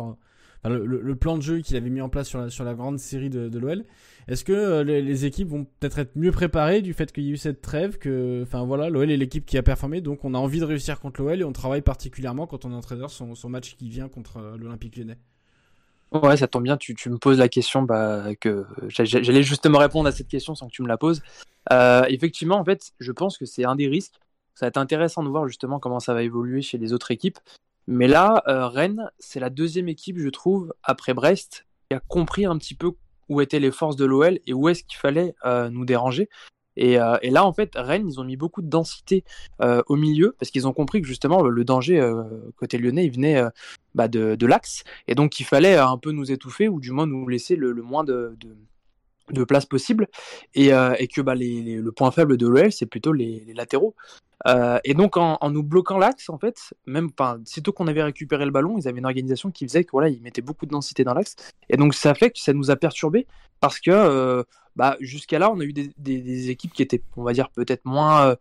le, plan de jeu qu'il avait mis en place sur la, grande série de, l'OL. Est-ce que les, les, équipes vont peut-être être mieux préparées du fait qu'il y a eu cette trêve que, enfin voilà, l'OL est l'équipe qui a performé, donc on a envie de réussir contre l'OL et on travaille particulièrement quand on entraîneur son, son match qui vient contre l'Olympique Lyonnais? Ouais, ça tombe bien, tu, tu me poses la question bah, que j'allais justement répondre à cette question sans que tu me la poses. Euh, effectivement, en fait, je pense que c'est un des risques. Ça va être intéressant de voir justement comment ça va évoluer chez les autres équipes. Mais là, euh, Rennes, c'est la deuxième équipe, je trouve, après Brest, qui a compris un petit peu où étaient les forces de l'OL et où est-ce qu'il fallait euh, nous déranger. Euh, et, là, en fait, Rennes, ils ont mis beaucoup de densité au milieu parce qu'ils ont compris que justement le, danger côté lyonnais, il venait bah, de, l'axe et donc il fallait un peu nous étouffer ou du moins nous laisser le, moins de, place possible et, que bah, le point faible de l'OL, c'est plutôt les, latéraux. et donc en, nous bloquant l'axe, en fait, même sitôt qu'on avait récupéré le ballon, ils avaient une organisation qui faisait que voilà, ils mettaient beaucoup de densité dans l'axe et donc ça fait que ça nous a perturbé parce que bah, jusqu'à là, on a eu des, des, équipes qui étaient, on va dire, peut-être moins, euh,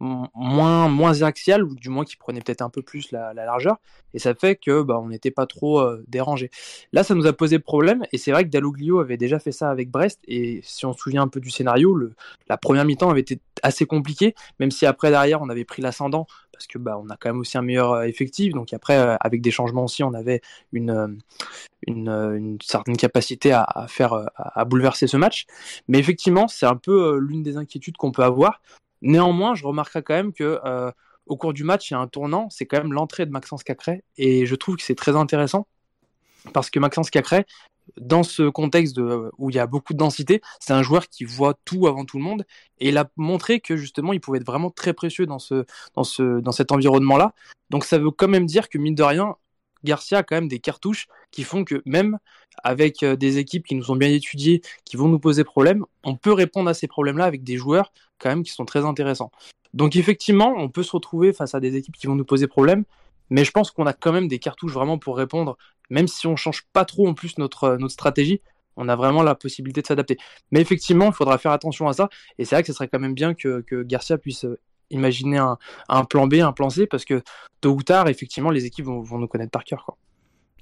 moins, moins axiales, ou du moins qui prenaient peut-être un peu plus la, la, largeur, et ça fait que bah, on n'était pas trop euh, dérangé. Là, ça nous a posé problème, et c'est vrai que Dalloglio avait déjà fait ça avec Brest, et si on se souvient un peu du scénario, le, la première mi-temps avait été assez compliquée, même si après, derrière, on avait pris l'ascendant, parce que bah, on a quand même aussi un meilleur effectif. Donc après, avec des changements aussi, on avait une, une, certaine capacité à, faire à, bouleverser ce match. Mais effectivement, c'est un peu l'une des inquiétudes qu'on peut avoir. Néanmoins, je remarquerai quand même que au cours du match, il y a un tournant. C'est quand même l'entrée de Maxence Cacré, et je trouve que c'est très intéressant parce que Maxence Cacré, dans ce contexte où il y a beaucoup de densité, c'est un joueur qui voit tout avant tout le monde et il a montré que justement il pouvait être vraiment très précieux dans, ce, dans, ce, dans cet environnement-là. Donc ça veut quand même dire que mine de rien, Garcia a quand même des cartouches qui font que même avec euh, des équipes qui nous ont bien étudiées, qui vont nous poser problème, on peut répondre à ces problèmes-là avec des joueurs quand même qui sont très intéressants. Donc effectivement, on peut se retrouver face à des équipes qui vont nous poser problème, mais je pense qu'on a quand même des cartouches vraiment pour répondre, même si on change pas trop en plus notre, euh, notre stratégie, on a vraiment la possibilité de s'adapter. Mais effectivement, il faudra faire attention à ça, et c'est vrai que ce serait quand même bien que, Garcia puisse euh, imaginer un, plan B, un plan C, parce que tôt ou tard, effectivement, les équipes vont, nous connaître par cœur.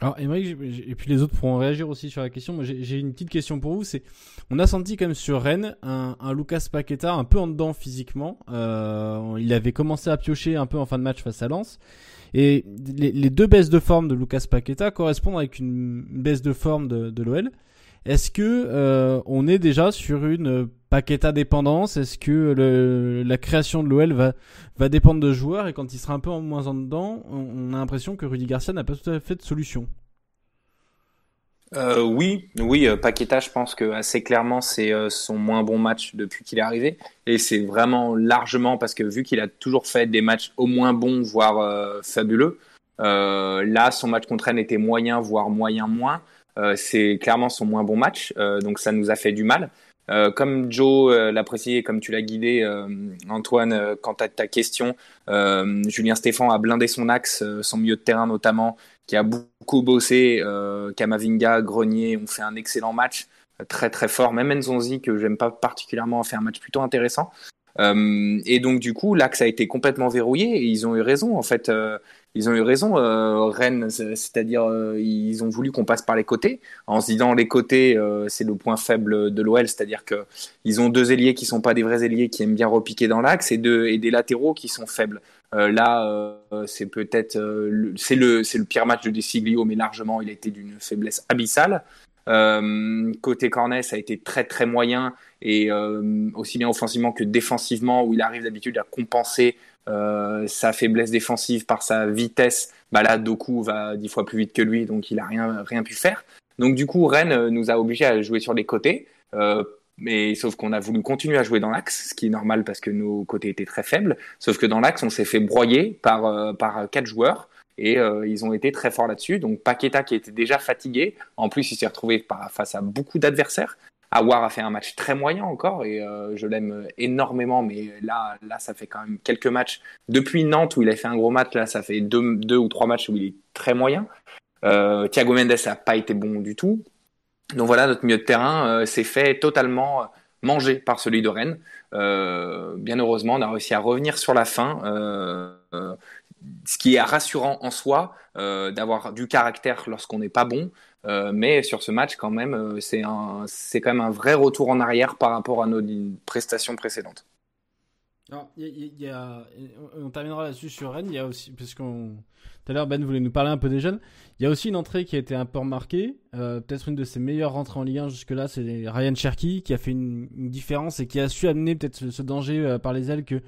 Alors, et puis les autres pourront réagir aussi sur la question. j'ai une petite question pour vous. C'est, on a senti quand même sur Rennes un, Lucas Paqueta un peu en dedans physiquement. Euh, il avait commencé à piocher un peu en fin de match face à Lens. Et les, deux baisses de forme de Lucas Paqueta correspondent avec une, baisse de forme de, de l'OL. Est-ce que euh, on est déjà sur une Paqueta dépendance Est-ce que la création de l'OL va, dépendre de joueurs? Et quand il sera un peu moins en dedans, on, a l'impression que Rudy Garcia n'a pas tout à fait de solution euh, oui, oui, euh, Paqueta, je pense que assez clairement, c'est son moins bon match depuis qu'il est arrivé. Et c'est vraiment largement parce que vu qu'il a toujours fait des matchs au moins bons, voire fabuleux, là, son match contre Rennes était moyen, voire moyen moins. Euh, c'est clairement son moins bon match, euh, donc ça nous a fait du mal. Euh, comme Joe l'a précisé, comme tu l'as guidé, Antoine, quant à ta question, Julien Stéphan a blindé son axe, son milieu de terrain notamment, qui a beaucoup bossé. Kamavinga, Grenier ont fait un excellent match, très très fort. Même Nzonzi, que j'aime pas particulièrement, a fait un match plutôt intéressant. et donc du coup, l'axe a été complètement verrouillé et ils ont eu raison. En fait, ils ont eu raison, euh, Rennes, c'est-à-dire euh, ils ont voulu qu'on passe par les côtés, en se disant les côtés euh, c'est le point faible de l'OL, c'est-à-dire que ils ont deux ailiers qui sont pas des vrais ailiers qui aiment bien repiquer dans l'axe et, et des latéraux qui sont faibles. là, c'est peut-être c'est le c'est le pire match de Desiglio, mais largement il a été d'une faiblesse abyssale. côté Cornet, ça a été très très moyen et aussi bien offensivement que défensivement où il arrive d'habitude à compenser euh, sa faiblesse défensive par sa vitesse, bah là Doku va dix fois plus vite que lui, donc il a rien rien pu faire. Donc du coup Rennes euh, nous a obligés à jouer sur les côtés, euh, mais sauf qu'on a voulu continuer à jouer dans l'axe, ce qui est normal parce que nos côtés étaient très faibles. Sauf que dans l'axe on s'est fait broyer par par quatre joueurs et ils ont été très forts là-dessus. Donc Paqueta qui était déjà fatigué, en plus il s'est retrouvé face à beaucoup d'adversaires. Awar a fait un match très moyen encore et euh, je l'aime énormément, mais là, là, ça fait quand même quelques matchs. Depuis Nantes où il a fait un gros match, là, ça fait deux, deux ou trois matchs où il est très moyen. Euh, Thiago Mendes n'a pas été bon du tout. Donc voilà, notre milieu de terrain euh, s'est fait totalement manger par celui de Rennes. Bien heureusement, on a réussi à revenir sur la fin. ce qui est rassurant en soi, d'avoir du caractère lorsqu'on n'est pas bon, euh, mais sur ce match, quand même, euh, c'est c'est quand même un vrai retour en arrière par rapport à nos prestations précédentes. on terminera là-dessus sur Rennes. Il y a aussi, parce qu'on tout à l'heure Ben voulait nous parler un peu des jeunes. Il y a aussi une entrée qui a été un peu remarquée, euh, peut-être une de ses meilleures rentrées en Ligue 1 jusque-là, c'est Ryan Cherky qui a fait une, différence et qui a su amener peut-être ce, danger par les ailes que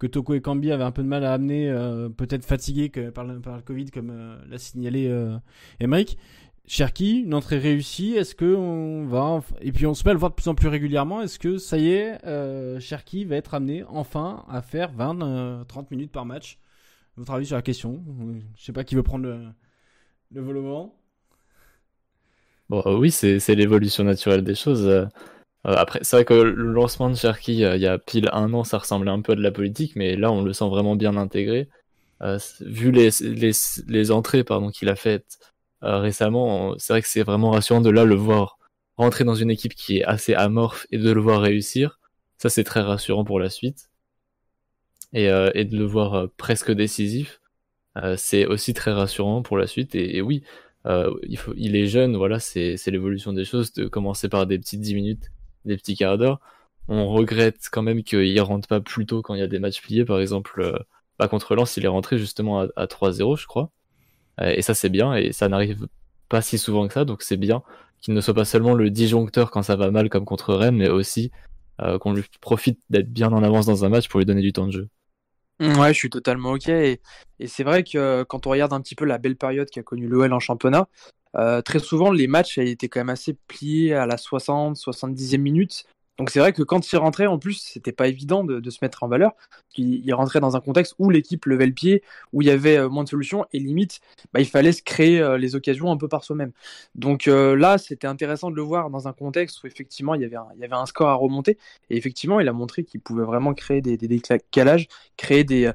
que Toko et Kambi avaient un peu de mal à amener, peut-être fatigués que, par, le, par le Covid comme l'a signalé Emmerich. Cherki, une entrée réussie. Est-ce que on va et puis on se met à le voir de plus en plus régulièrement. Est-ce que ça y est, euh, Cherki va être amené enfin à faire 20, 30 euh, minutes par match? Votre avis sur la question? Je sais pas qui veut prendre le, le volant. Bon, euh, oui, c'est l'évolution naturelle des choses. après, c'est vrai que le lancement de Cherki, il y a pile un an, ça ressemblait un peu à de la politique, mais là, on le sent vraiment bien intégré. vu les, les, les entrées qu'il a faites euh, récemment, c'est vrai que c'est vraiment rassurant de là le voir rentrer dans une équipe qui est assez amorphe et de le voir réussir. Ça, c'est très rassurant pour la suite. Et, euh, de le voir euh, presque décisif, c'est aussi très rassurant pour la suite. Et, oui, il, est jeune, voilà, c'est l'évolution des choses, de commencer par des petites 10 minutes, des petits quarts d'heure. On regrette quand même qu'il rentre pas plus tôt quand il y a des matchs pliés. Par exemple, bah, contre Lens, il est rentré justement à 3-0, je crois. Et ça, c'est bien, et ça n'arrive pas si souvent que ça, donc c'est bien qu'il ne soit pas seulement le disjoncteur quand ça va mal comme contre Rennes, mais aussi euh, qu'on lui profite d'être bien en avance dans un match pour lui donner du temps de jeu. Mmh, ouais, je suis totalement ok. Et, c'est vrai que euh, quand on regarde un petit peu la belle période qu'a connue l'OL en championnat, euh, très souvent les matchs étaient quand même assez pliés à la 60, 70e minute. Donc c'est vrai que quand il rentrait, en plus, c'était pas évident de, se mettre en valeur. Il, rentrait dans un contexte où l'équipe levait le pied, où il y avait euh, moins de solutions, et limite, bah, il fallait se créer euh, les occasions un peu par soi-même. Donc euh, là, c'était intéressant de le voir dans un contexte où effectivement, il y avait un, score à remonter, et effectivement, il a montré qu'il pouvait vraiment créer des, décalages, créer des,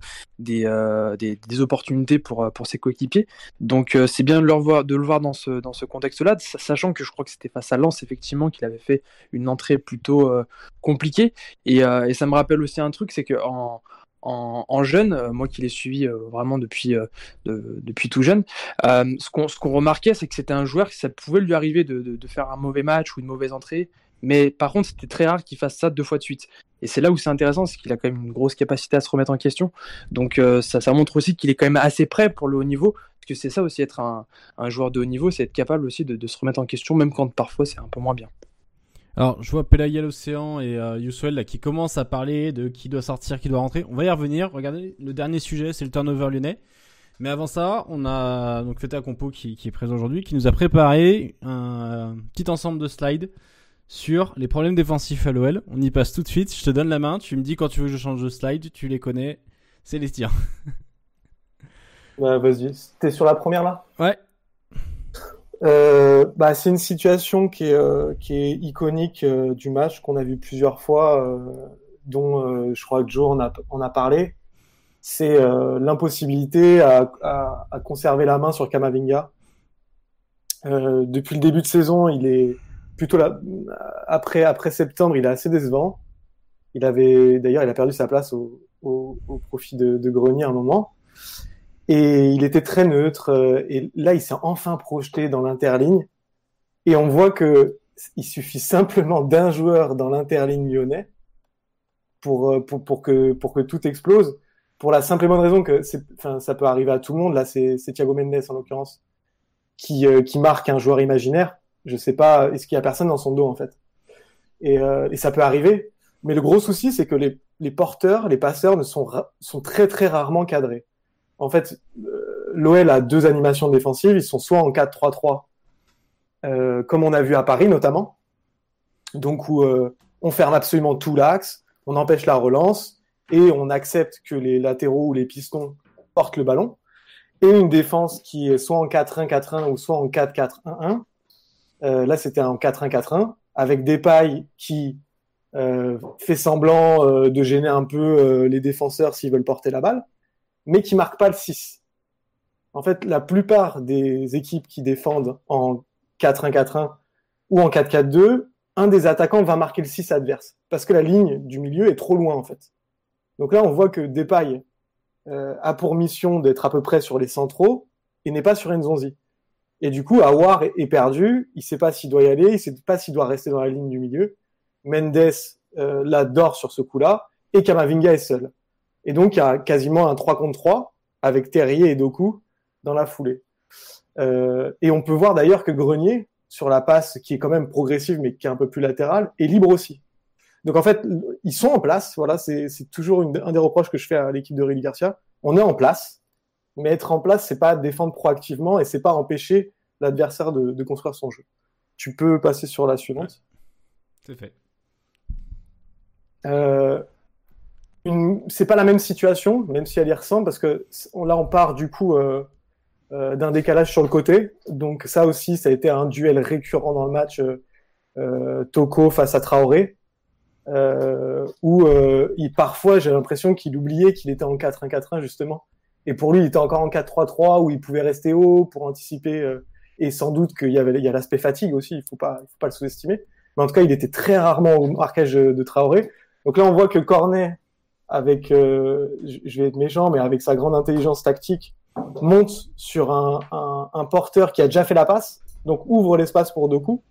opportunités pour, ses coéquipiers. Donc c'est bien de le, voir, de le voir dans ce, dans ce contexte-là, sachant que je crois que c'était face à Lens, effectivement, qu'il avait fait une entrée plutôt euh, compliqué. Euh, et, ça me rappelle aussi un truc, c'est que en, en, jeune, euh, moi qui l'ai suivi vraiment depuis, depuis tout jeune, ce qu'on remarquait, c'est que c'était un joueur qui ça pouvait lui arriver de, faire un mauvais match ou une mauvaise entrée, mais par contre, c'était très rare qu'il fasse ça deux fois de suite. Et c'est là où c'est intéressant, c'est qu'il a quand même une grosse capacité à se remettre en question. Donc ça, ça montre aussi qu'il est quand même assez prêt pour le haut niveau, parce que c'est ça aussi être un, joueur de haut niveau, c'est être capable aussi de, se remettre en question, même quand parfois c'est un peu moins bien. Alors, je vois Pelaya l'Océan et euh, là qui commencent à parler de qui doit sortir, qui doit rentrer. On va y revenir. Regardez, le dernier sujet, c'est le turnover lyonnais. Mais avant ça, on a donc Feta Compo qui, qui est présent aujourd'hui, qui nous a préparé un, petit ensemble de slides sur les problèmes défensifs à l'OL. On y passe tout de suite. Je te donne la main. Tu me dis quand tu veux que je change de slide. Tu les connais. C'est les tiens. <laughs> Bah, vas-y. T'es sur la première là? Ouais. Euh, bah, c'est une situation qui est, euh, qui est iconique euh, du match qu'on a vu plusieurs fois, euh, dont je crois que Joe en a, en a parlé. C'est l'impossibilité à, à, à, conserver la main sur Kamavinga. depuis le début de saison, il est plutôt là. Après, après septembre, il est assez décevant. Il avait d'ailleurs, il a perdu sa place au, au, au profit de, de Grenier à un moment. Et il était très neutre. Euh, et là, il s'est enfin projeté dans l'interligne. Et on voit que il suffit simplement d'un joueur dans l'interligne lyonnais pour, euh, pour, pour, que, pour que tout explose. Pour la simple et bonne raison que enfin, ça peut arriver à tout le monde. Là, c'est Thiago Mendes, en l'occurrence, qui, euh, qui marque un joueur imaginaire. Je sais pas, est-ce qu'il y a personne dans son dos, en fait? Et, et ça peut arriver. Mais le gros souci, c'est que les, les porteurs, les passeurs ne sont, sont très, très rarement cadrés en fait, euh, l'OL a deux animations défensives. Ils sont soit en 4-3-3, euh, comme on a vu à Paris notamment, donc où euh, on ferme absolument tout l'axe, on empêche la relance et on accepte que les latéraux ou les pistons portent le ballon. Et une défense qui est soit en 4-1-4-1 ou soit en 4-4-1-1. là, c'était en 4-1-4-1 avec des pailles qui fait semblant de gêner un peu les défenseurs s'ils veulent porter la balle mais qui marque pas le 6. En fait, la plupart des équipes qui défendent en 4-1-4-1 ou en 4-4-2, un des attaquants va marquer le 6 adverse parce que la ligne du milieu est trop loin en fait. Donc là, on voit que Depay euh, a pour mission d'être à peu près sur les centraux et n'est pas sur Nzonzi. Et du coup, Awar est, perdu, il sait pas s'il doit y aller, il sait pas s'il doit rester dans la ligne du milieu. Mendes euh, l'adore sur ce coup-là et Kamavinga est seul. Et donc, il y a quasiment un 3 contre 3 avec Terrier et Doku dans la foulée. Euh, et on peut voir d'ailleurs que Grenier, sur la passe qui est quand même progressive mais qui est un peu plus latérale, est libre aussi. Donc en fait, ils sont en place. Voilà, c'est toujours une, un des reproches que je fais à l'équipe de Rémi Garcia. On est en place, mais être en place, c'est pas défendre proactivement et c'est pas empêcher l'adversaire de, de, construire son jeu. Tu peux passer sur la suivante. C'est fait. Euh, c'est pas la même situation, même si elle y ressemble, parce que là on part du coup euh, euh, d'un décalage sur le côté. Donc ça aussi, ça a été un duel récurrent dans le match euh, euh Toko face à Traoré, euh, où il, parfois j'ai l'impression qu'il oubliait qu'il était en 4-1-4-1 justement. Et pour lui, il était encore en 4-3-3 où il pouvait rester haut pour anticiper. et sans doute qu'il y avait il y a l'aspect fatigue aussi, il faut pas il faut pas le sous-estimer. Mais en tout cas, il était très rarement au marquage de Traoré. Donc là, on voit que Cornet avec, euh, je vais être méchant, mais avec sa grande intelligence tactique, monte sur un, un, un, porteur qui a déjà fait la passe, donc ouvre l'espace pour deux coups,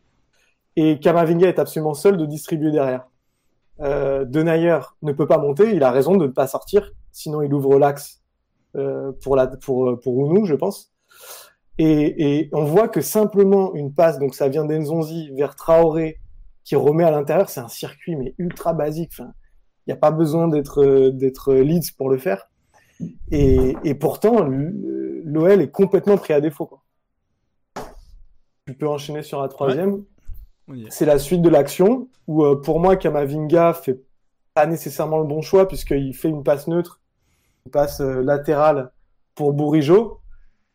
et Kamavinga est absolument seul de distribuer derrière. euh, Denayer ne peut pas monter, il a raison de ne pas sortir, sinon il ouvre l'axe euh, pour la pour pour Ounou, je pense. Et, et, on voit que simplement une passe, donc ça vient d'Enzonzi vers Traoré, qui remet à l'intérieur, c'est un circuit mais ultra basique. Enfin, n'y a pas besoin d'être d'être Leeds pour le faire. Et, et pourtant, l'OL est complètement pris à défaut. Quoi. Tu peux enchaîner sur la troisième. C'est la suite de l'action où, euh, pour moi, Kamavinga fait pas nécessairement le bon choix puisqu'il fait une passe neutre, une passe euh, latérale pour Bourigeau.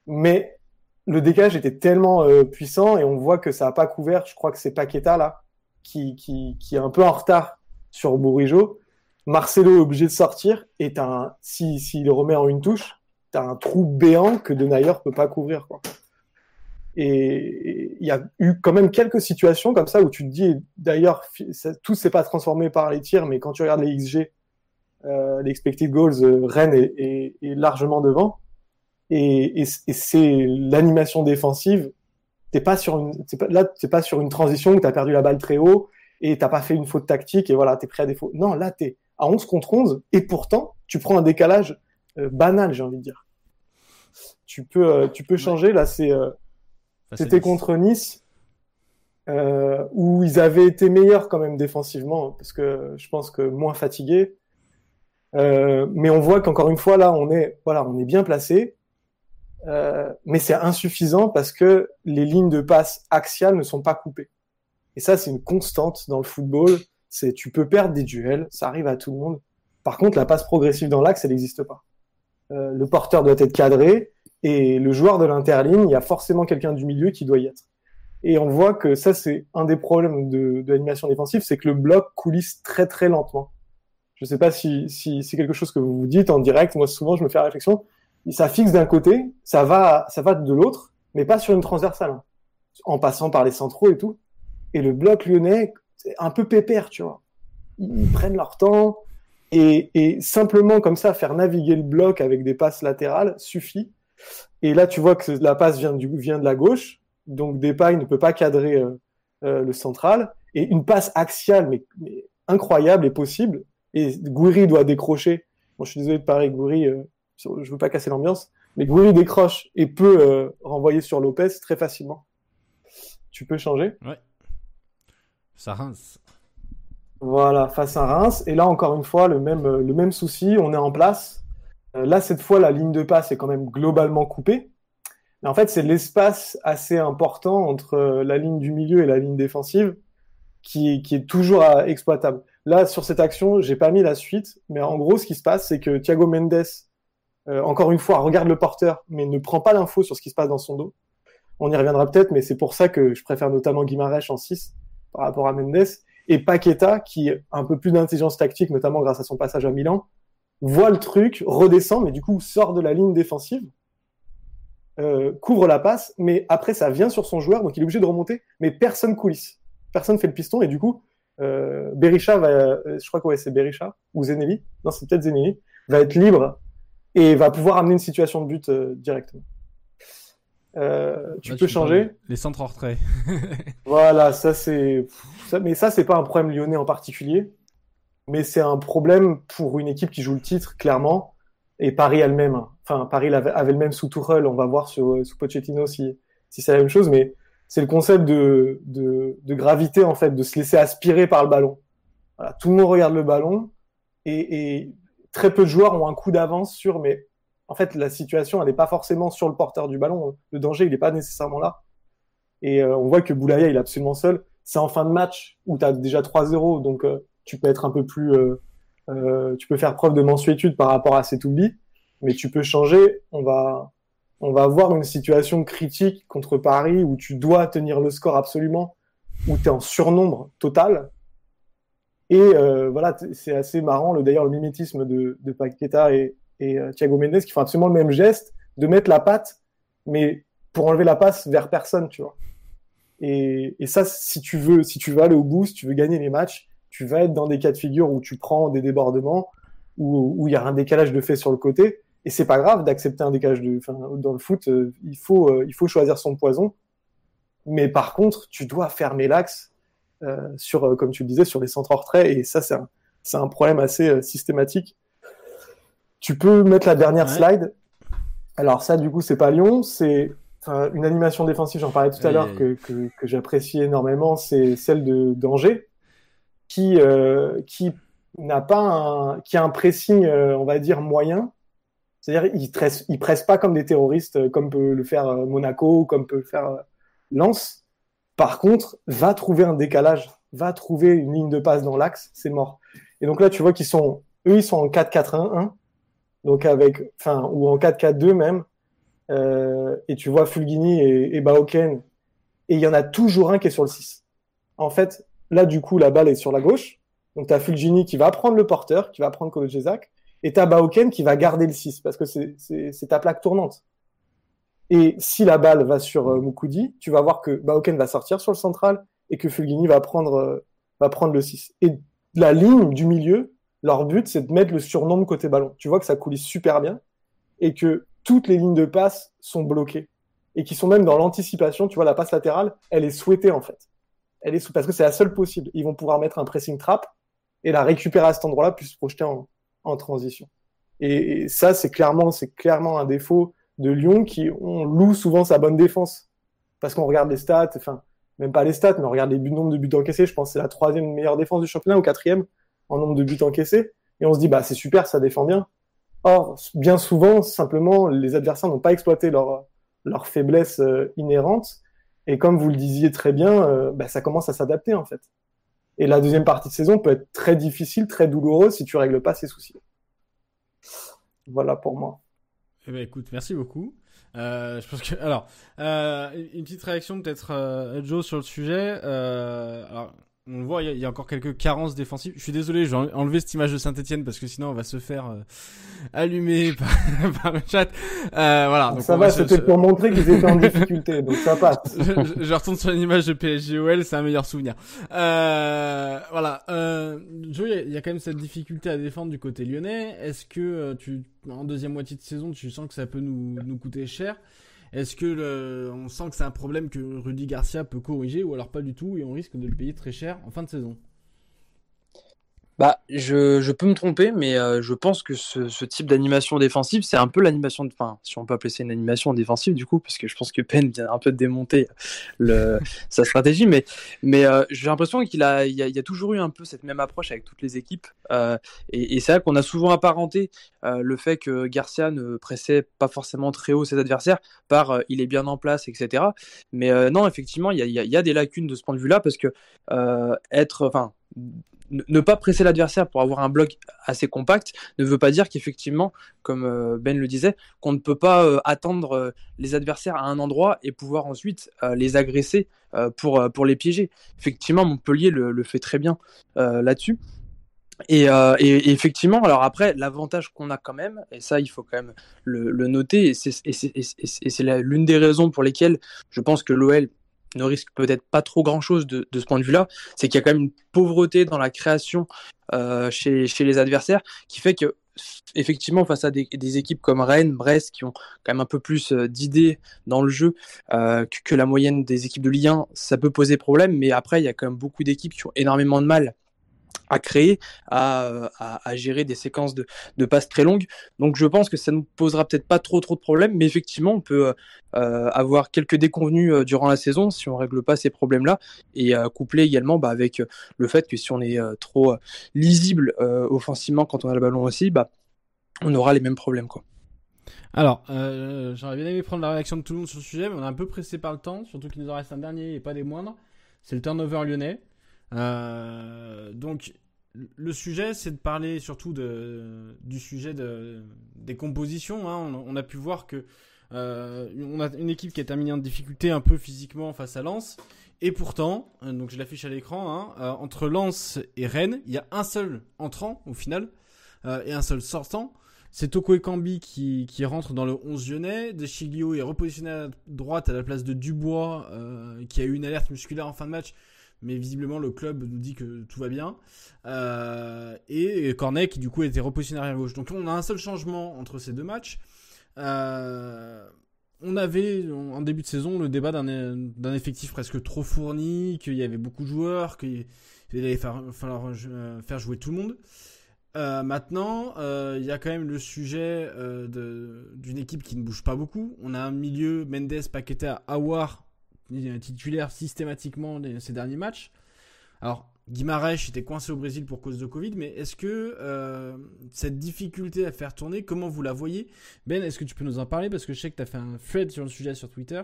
Mais le dégage était tellement euh, puissant et on voit que ça n'a pas couvert. Je crois que c'est Paqueta là qui, qui, qui, est un peu en retard sur Bourigeau. Marcelo est obligé de sortir et un, s'il si, remet en une touche, tu as un trou béant que Denayer peut pas couvrir. Quoi. Et il y a eu quand même quelques situations comme ça où tu te dis, d'ailleurs, tout s'est pas transformé par les tirs, mais quand tu regardes les XG, euh, les expected goals, euh, Rennes est, est, est, largement devant. Et, et, c'est l'animation défensive. T'es pas sur une, pas, là, t'es pas sur une transition où t'as perdu la balle très haut et t'as pas fait une faute tactique et voilà, t'es prêt à défaut. Non, là, t'es à 11 contre 11 et pourtant, tu prends un décalage euh, banal, j'ai envie de dire. Tu peux, euh, tu peux changer. Là, c'est euh, c'était contre Nice, où ils avaient été meilleurs quand même défensivement, parce que je pense que moins fatigués. Mais on voit qu'encore une fois, là, on est, voilà, on est bien placé. Mais c'est insuffisant parce que les lignes de passe axiales ne sont pas coupées. Et ça, c'est une constante dans le football. C'est tu peux perdre des duels, ça arrive à tout le monde. Par contre, la passe progressive dans l'axe, elle n'existe pas. Euh, le porteur doit être cadré. Et le joueur de l'interligne, il y a forcément quelqu'un du milieu qui doit y être. Et on voit que ça, c'est un des problèmes de, l'animation défensive, c'est que le bloc coulisse très très lentement. Je ne sais pas si, c'est quelque chose que vous vous dites en direct. Moi, souvent, je me fais la réflexion. Ça fixe d'un côté, ça va, ça va de l'autre, mais pas sur une transversale, hein. en passant par les centraux et tout. Et le bloc lyonnais, un peu pépère, tu vois. Ils prennent leur temps et, simplement comme ça, faire naviguer le bloc avec des passes latérales suffit et là, tu vois que la passe vient, du, vient de la gauche, donc Depay ne peut pas cadrer euh, euh, le central. Et une passe axiale, mais, incroyable, est possible. Et Gouiri doit décrocher. Bon, je suis désolé de parler Gouiri, euh, je veux pas casser l'ambiance, mais Gouiri décroche et peut euh, renvoyer sur Lopez très facilement. Tu peux changer? Voilà, face à Reims. Et là, encore une fois, le même, même souci, on est en place euh, là, cette fois, la ligne de passe est quand même globalement coupée. Mais en fait, c'est l'espace assez important entre euh, la ligne du milieu et la ligne défensive qui, est toujours exploitable. Là, sur cette action, j'ai pas mis la suite, mais en gros, ce qui se passe, c'est que Thiago Mendes, euh, encore une fois, regarde le porteur, mais ne prend pas l'info sur ce qui se passe dans son dos. On y reviendra peut-être, mais c'est pour ça que je préfère notamment Guimarães en 6 par rapport à Mendes. Et Paqueta, qui a un peu plus d'intelligence tactique, notamment grâce à son passage à Milan, voit le truc, redescend, mais du coup sort de la ligne défensive, euh, couvre la passe, mais après ça vient sur son joueur, donc il est obligé de remonter, mais personne coulisse. Personne fait le piston, et du coup, euh, Berisha va, euh, je crois que c'est Berisha, ou Zenelli, non c'est peut-être Zenelli, va être libre et va pouvoir amener une situation de but euh, directement. Euh, tu Là, peux changer. Les centres en retrait. <laughs> voilà, ça c'est. Mais ça, c'est pas un problème lyonnais en particulier mais c'est un problème pour une équipe qui joue le titre, clairement, et Paris elle-même. Enfin, Paris avait, avait, le même sous Tuchel, on va voir sur, sous Pochettino si, si c'est la même chose, mais c'est le concept de, de, de, gravité, en fait, de se laisser aspirer par le ballon. Voilà, tout le monde regarde le ballon, et, et très peu de joueurs ont un coup d'avance sur, mais en fait, la situation, elle n'est pas forcément sur le porteur du ballon. Le danger, il n'est pas nécessairement là. Et euh, on voit que Boulaya, il est absolument seul. C'est en fin de match où tu as déjà 3-0, donc euh, tu peux être un peu plus, euh, tu peux faire preuve de mensuétude par rapport à cet oubli, mais tu peux changer. On va, on va avoir une situation critique contre Paris où tu dois tenir le score absolument, où tu es en surnombre total. Et voilà, c'est assez marrant, le, d'ailleurs, le mimétisme de, de Paqueta et, et euh, Thiago Mendes qui font absolument le même geste de mettre la patte, mais pour enlever la passe vers personne, tu vois. Et, ça, si tu veux, si tu veux aller au bout, si tu veux gagner les matchs, tu vas être dans des cas de figure où tu prends des débordements, où il y a un décalage de fait sur le côté. Et c'est pas grave d'accepter un décalage de, dans le foot, euh, il faut, euh, il faut choisir son poison. Mais par contre, tu dois fermer l'axe sur, comme tu le disais, sur les centres hors trait. Et ça, c'est c'est un problème assez systématique. Tu peux mettre la dernière slide. Alors ça, du coup, c'est pas Lyon, c'est une animation défensive, j'en parlais tout à l'heure, que, que, que j'apprécie énormément, c'est celle de d'Angers, qui, euh, qui n'a pas un, qui a un pressing, euh, on va dire, moyen. C'est-à-dire, ils pressent, ils pressent pas comme des terroristes, euh, comme peut le faire Monaco, comme peut le faire Lens. Par contre, va trouver un décalage, va trouver une ligne de passe dans l'axe, c'est mort. Et donc là, tu vois qu'ils sont, eux, ils sont en 4-4-1-1, donc avec, enfin, ou en 4-4-2 même. Euh, et tu vois Fulgini et, et Baoken, et il y en a toujours un qui est sur le 6. En fait, là, du coup, la balle est sur la gauche. Donc, tu as Fulgini qui va prendre le porteur, qui va prendre Kolojezak, et tu as Baoken qui va garder le 6, parce que c'est ta plaque tournante. Et si la balle va sur euh, tu vas voir que Baoken va sortir sur le central et que Fulgini va prendre, euh, va prendre le 6. Et la ligne du milieu, leur but, c'est de mettre le surnombre côté ballon. Tu vois que ça coulisse super bien et que toutes les lignes de passe sont bloquées et qui sont même dans l'anticipation. Tu vois, la passe latérale, elle est souhaitée en fait. Elle est parce que c'est la seule possible. Ils vont pouvoir mettre un pressing trap et la récupérer à cet endroit-là puis se projeter en, transition. Et, ça, c'est clairement, clairement un défaut de Lyon qui on loue souvent sa bonne défense parce qu'on regarde les stats, enfin même pas les stats, mais on regarde les buts, nombre de buts encaissés. Je pense que c'est la troisième meilleure défense du championnat ou quatrième en nombre de buts encaissés. Et on se dit bah c'est super, ça défend bien. Or, bien souvent, simplement, les adversaires n'ont pas exploité leur, leur faiblesse euh, inhérente. Et comme vous le disiez très bien, euh, bah, ça commence à s'adapter en fait. Et la deuxième partie de saison peut être très difficile, très douloureuse si tu règles pas ces soucis. Voilà pour moi. Eh ben, écoute, merci beaucoup. Euh, je pense que alors une petite réaction peut-être Joe sur le sujet. Alors on voit, il y, a encore quelques carences défensives. Je suis désolé, je vais enlever cette image de Saint-Etienne parce que sinon on va se faire euh, allumer <laughs> par, le chat. Euh, voilà. Donc ça va, c'était pour montrer qu'ils étaient en <laughs> difficulté, donc ça passe. je, je, retourne sur une image de PSGOL, c'est un meilleur souvenir. Euh, voilà. Euh, Joe, il y, a quand même cette difficulté à défendre du côté lyonnais. Est-ce que euh, tu, en deuxième moitié de saison, tu sens que ça peut nous, nous coûter cher? Est-ce que on sent que c'est un problème que Rudy Garcia peut corriger ou alors pas du tout et on risque de le payer très cher en fin de saison? Bah, je, je, peux me tromper, mais euh, je pense que ce, ce type d'animation défensive, c'est un peu l'animation de. Enfin, si on peut appeler ça une animation défensive, du coup, parce que je pense que Penn vient un peu de démonter le, sa stratégie, mais, mais euh, j'ai l'impression qu'il a, il y a, toujours eu un peu cette même approche avec toutes les équipes. Euh, et, et c'est vrai qu'on a souvent apparenté le fait que Garcia ne pressait pas forcément très haut ses adversaires par il est bien en place, etc. Mais non, effectivement, il y a, y a, des lacunes de ce point de vue-là, parce que être. Enfin, ne pas presser l'adversaire pour avoir un bloc assez compact ne veut pas dire qu'effectivement, comme euh, Ben le disait, qu'on ne peut pas euh, attendre euh, les adversaires à un endroit et pouvoir ensuite les agresser pour, pour les piéger. Effectivement, Montpellier le, fait très bien là-dessus. Et, effectivement, alors après, l'avantage qu'on a quand même, et ça il faut quand même le, le noter, et c'est l'une des raisons pour lesquelles je pense que l'OL ne risque peut-être pas trop grand-chose de, de, ce point de vue-là, c'est qu'il y a quand même une pauvreté dans la création euh, chez, les adversaires qui fait que effectivement face à des, équipes comme Rennes, Brest qui ont quand même un peu plus euh, d'idées dans le jeu euh, que, la moyenne des équipes de Ligue 1, ça peut poser problème, mais après il y a quand même beaucoup d'équipes qui ont énormément de mal à créer, à, gérer des séquences de, passes très longues. Donc je pense que ça ne posera peut-être pas trop trop de problèmes, mais effectivement on peut euh, avoir quelques déconvenus euh, durant la saison si on règle pas ces problèmes-là, et euh, coupler également bah, avec le fait que si on est euh, trop lisible euh, offensivement quand on a le ballon aussi, bah, on aura les mêmes problèmes. Alors, euh, j'aurais bien aimé prendre la réaction de tout le monde sur le sujet, mais on est un peu pressé par le temps, surtout qu'il nous en reste un dernier et pas des moindres. C'est le turnover lyonnais. Euh, donc, le sujet, c'est de parler surtout du sujet de, des compositions. Hein. On, a pu voir que euh, on a une équipe qui a terminé en difficulté un peu physiquement face à Lens. Et pourtant, euh, donc je l'affiche à l'écran, hein, entre Lens et Rennes, il y a un seul entrant au final et un seul sortant. C'est Toko Ekambi qui, qui rentre dans le 11 lyonnais. De Chiglio est repositionné à droite à la place de Dubois, qui a eu une alerte musculaire en fin de match mais visiblement le club nous dit que tout va bien. Euh, et Cornet qui du coup était repositionné à gauche. Donc on a un seul changement entre ces deux matchs. Euh, on avait en début de saison le débat d'un effectif presque trop fourni, qu'il y avait beaucoup de joueurs, qu'il allait falloir euh, faire jouer tout le monde. Maintenant, il y a quand même le sujet d'une équipe qui ne bouge pas beaucoup. On a un milieu, Mendes, Paqueta, Awar, titulaire systématiquement ces derniers matchs. Alors, Guimarães était coincé au Brésil pour cause de Covid, mais est-ce que euh, cette difficulté à faire tourner, comment vous la voyez? Ben, est-ce que tu peux nous en parler? Parce que je sais que tu as fait un thread sur le sujet sur Twitter.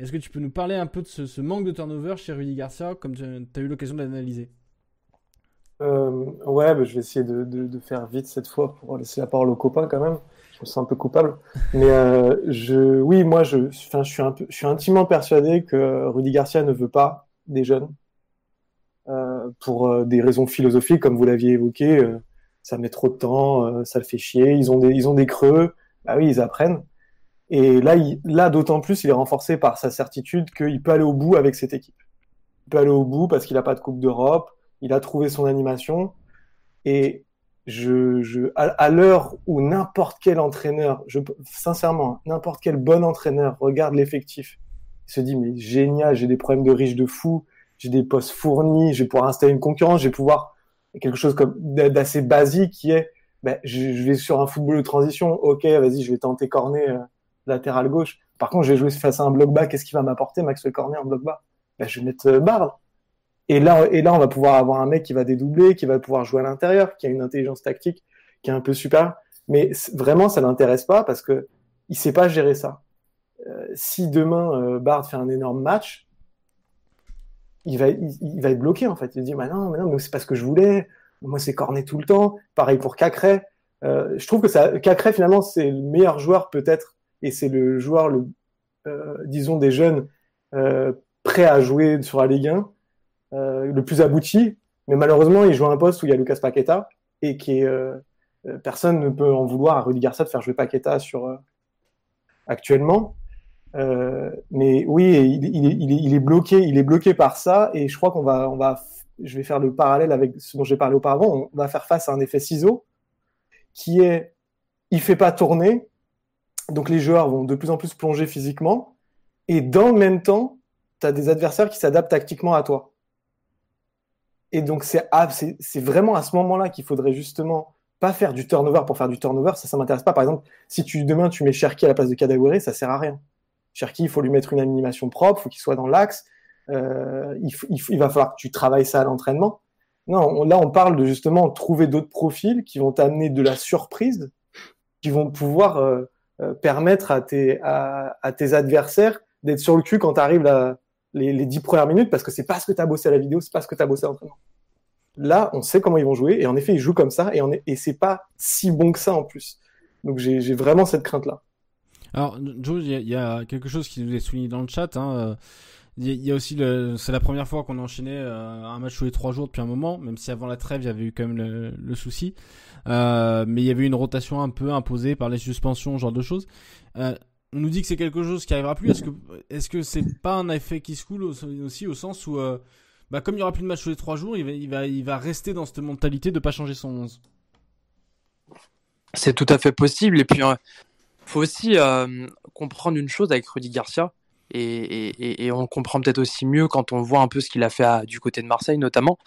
Est-ce que tu peux nous parler un peu de ce, manque de turnover chez Rudy Garcia, comme tu as eu l'occasion d'analyser? Euh, Ouais, bah, je vais essayer de, faire vite cette fois pour laisser la parole aux copains quand même. Me sens un peu coupable. Mais euh, je, oui, moi, je, je, suis un peu, je suis intimement persuadé que Rudy Garcia ne veut pas des jeunes euh, pour euh, des raisons philosophiques, comme vous l'aviez évoqué. Ça met trop de temps, ça le fait chier. Ils ont des, ils ont des creux. Bah oui, ils apprennent. Et là, là d'autant plus, il est renforcé par sa certitude qu'il peut aller au bout avec cette équipe. Il peut aller au bout parce qu'il n'a pas de Coupe d'Europe, il a trouvé son animation. Et je, je, à, l'heure où n'importe quel entraîneur, je, sincèrement, n'importe quel bon entraîneur regarde l'effectif, il se dit mais génial, j'ai des problèmes de riches de fou, j'ai des postes fournis, je vais pouvoir installer une concurrence, je vais pouvoir quelque chose comme d'assez basique qui est ben, je, vais sur un football de transition, ok, vas-y, je vais tenter Cornet euh, latéral gauche. Par contre, je vais jouer face à un bloc bas, qu'est-ce qui va m'apporter Maxwell Cornet en bloc bas? Ben, Je vais mettre euh, Et là, et là, on va pouvoir avoir un mec qui va dédoubler, qui va pouvoir jouer à l'intérieur, qui a une intelligence tactique qui est un peu super. Mais vraiment, ça l'intéresse pas parce que il sait pas gérer ça. Euh, si demain euh, Bard fait un énorme match, il va, il, va être bloqué en fait. Il dit, bah non, mais non, mais c'est pas ce que je voulais. Moi, c'est corné tout le temps. Pareil pour Cacré. Euh, je trouve que ça, Cacré finalement, c'est le meilleur joueur peut-être, et c'est le joueur le, euh, disons des jeunes euh, prêts à jouer sur la Ligue 1, le plus abouti. Mais malheureusement, il joue à un poste où il y a Lucas Paqueta et qui est, euh, euh, personne ne peut en vouloir à Rudy Garcia de faire jouer Paqueta sur actuellement. Euh, mais oui, il, est bloqué, il est bloqué par ça, et je crois qu'on va, on va, je vais faire le parallèle avec ce dont j'ai parlé auparavant. On va faire face à un effet ciseau qui est, il fait pas tourner, donc les joueurs vont de plus en plus plonger physiquement, et dans le même temps, tu as des adversaires qui s'adaptent tactiquement à toi. Et donc c'est c'est vraiment à ce moment-là qu'il faudrait justement pas faire du turnover pour faire du turnover. Ça, ça m'intéresse pas. Par exemple, si tu demain tu mets Cherki à la place de Kadawere, ça sert à rien. Cherki, il faut lui mettre une animation propre, il faut qu'il soit dans l'axe. Euh, il, il, va falloir que tu travailles ça à l'entraînement. Non, là, on parle de justement trouver d'autres profils qui vont t'amener de la surprise, qui vont pouvoir euh, euh permettre à tes, à, tes adversaires d'être sur le cul quand tu arrives les, les 10 premières minutes, parce que c'est pas ce que tu as bossé à la vidéo, c'est pas ce que tu as bossé à l'entraînement. Là, on sait comment ils vont jouer, et en effet, ils jouent comme ça, et, et c'est pas si bon que ça en plus. Donc j'ai vraiment cette crainte-là. Alors, Joe, il y, a quelque chose qui nous est souligné dans le chat. Hein. Il y, a aussi le, c'est la première fois qu'on enchaînait euh, un match tous les trois jours depuis un moment, même si avant la trêve il y avait eu quand même le, souci. Euh, mais il y avait une rotation un peu imposée par les suspensions, genre de choses. Euh, on nous dit que c'est quelque chose qui arrivera plus. Est-ce que est-ce que c'est pas un effet qui se coule aussi au sens où euh, bah comme il y aura plus de match tous les trois jours, il va il il rester dans cette mentalité de pas changer son 11. C'est tout à fait possible et puis faut aussi euh, comprendre une chose avec Rudy Garcia, et, on comprend peut-être aussi mieux quand on voit un peu ce qu'il a fait du côté de Marseille notamment.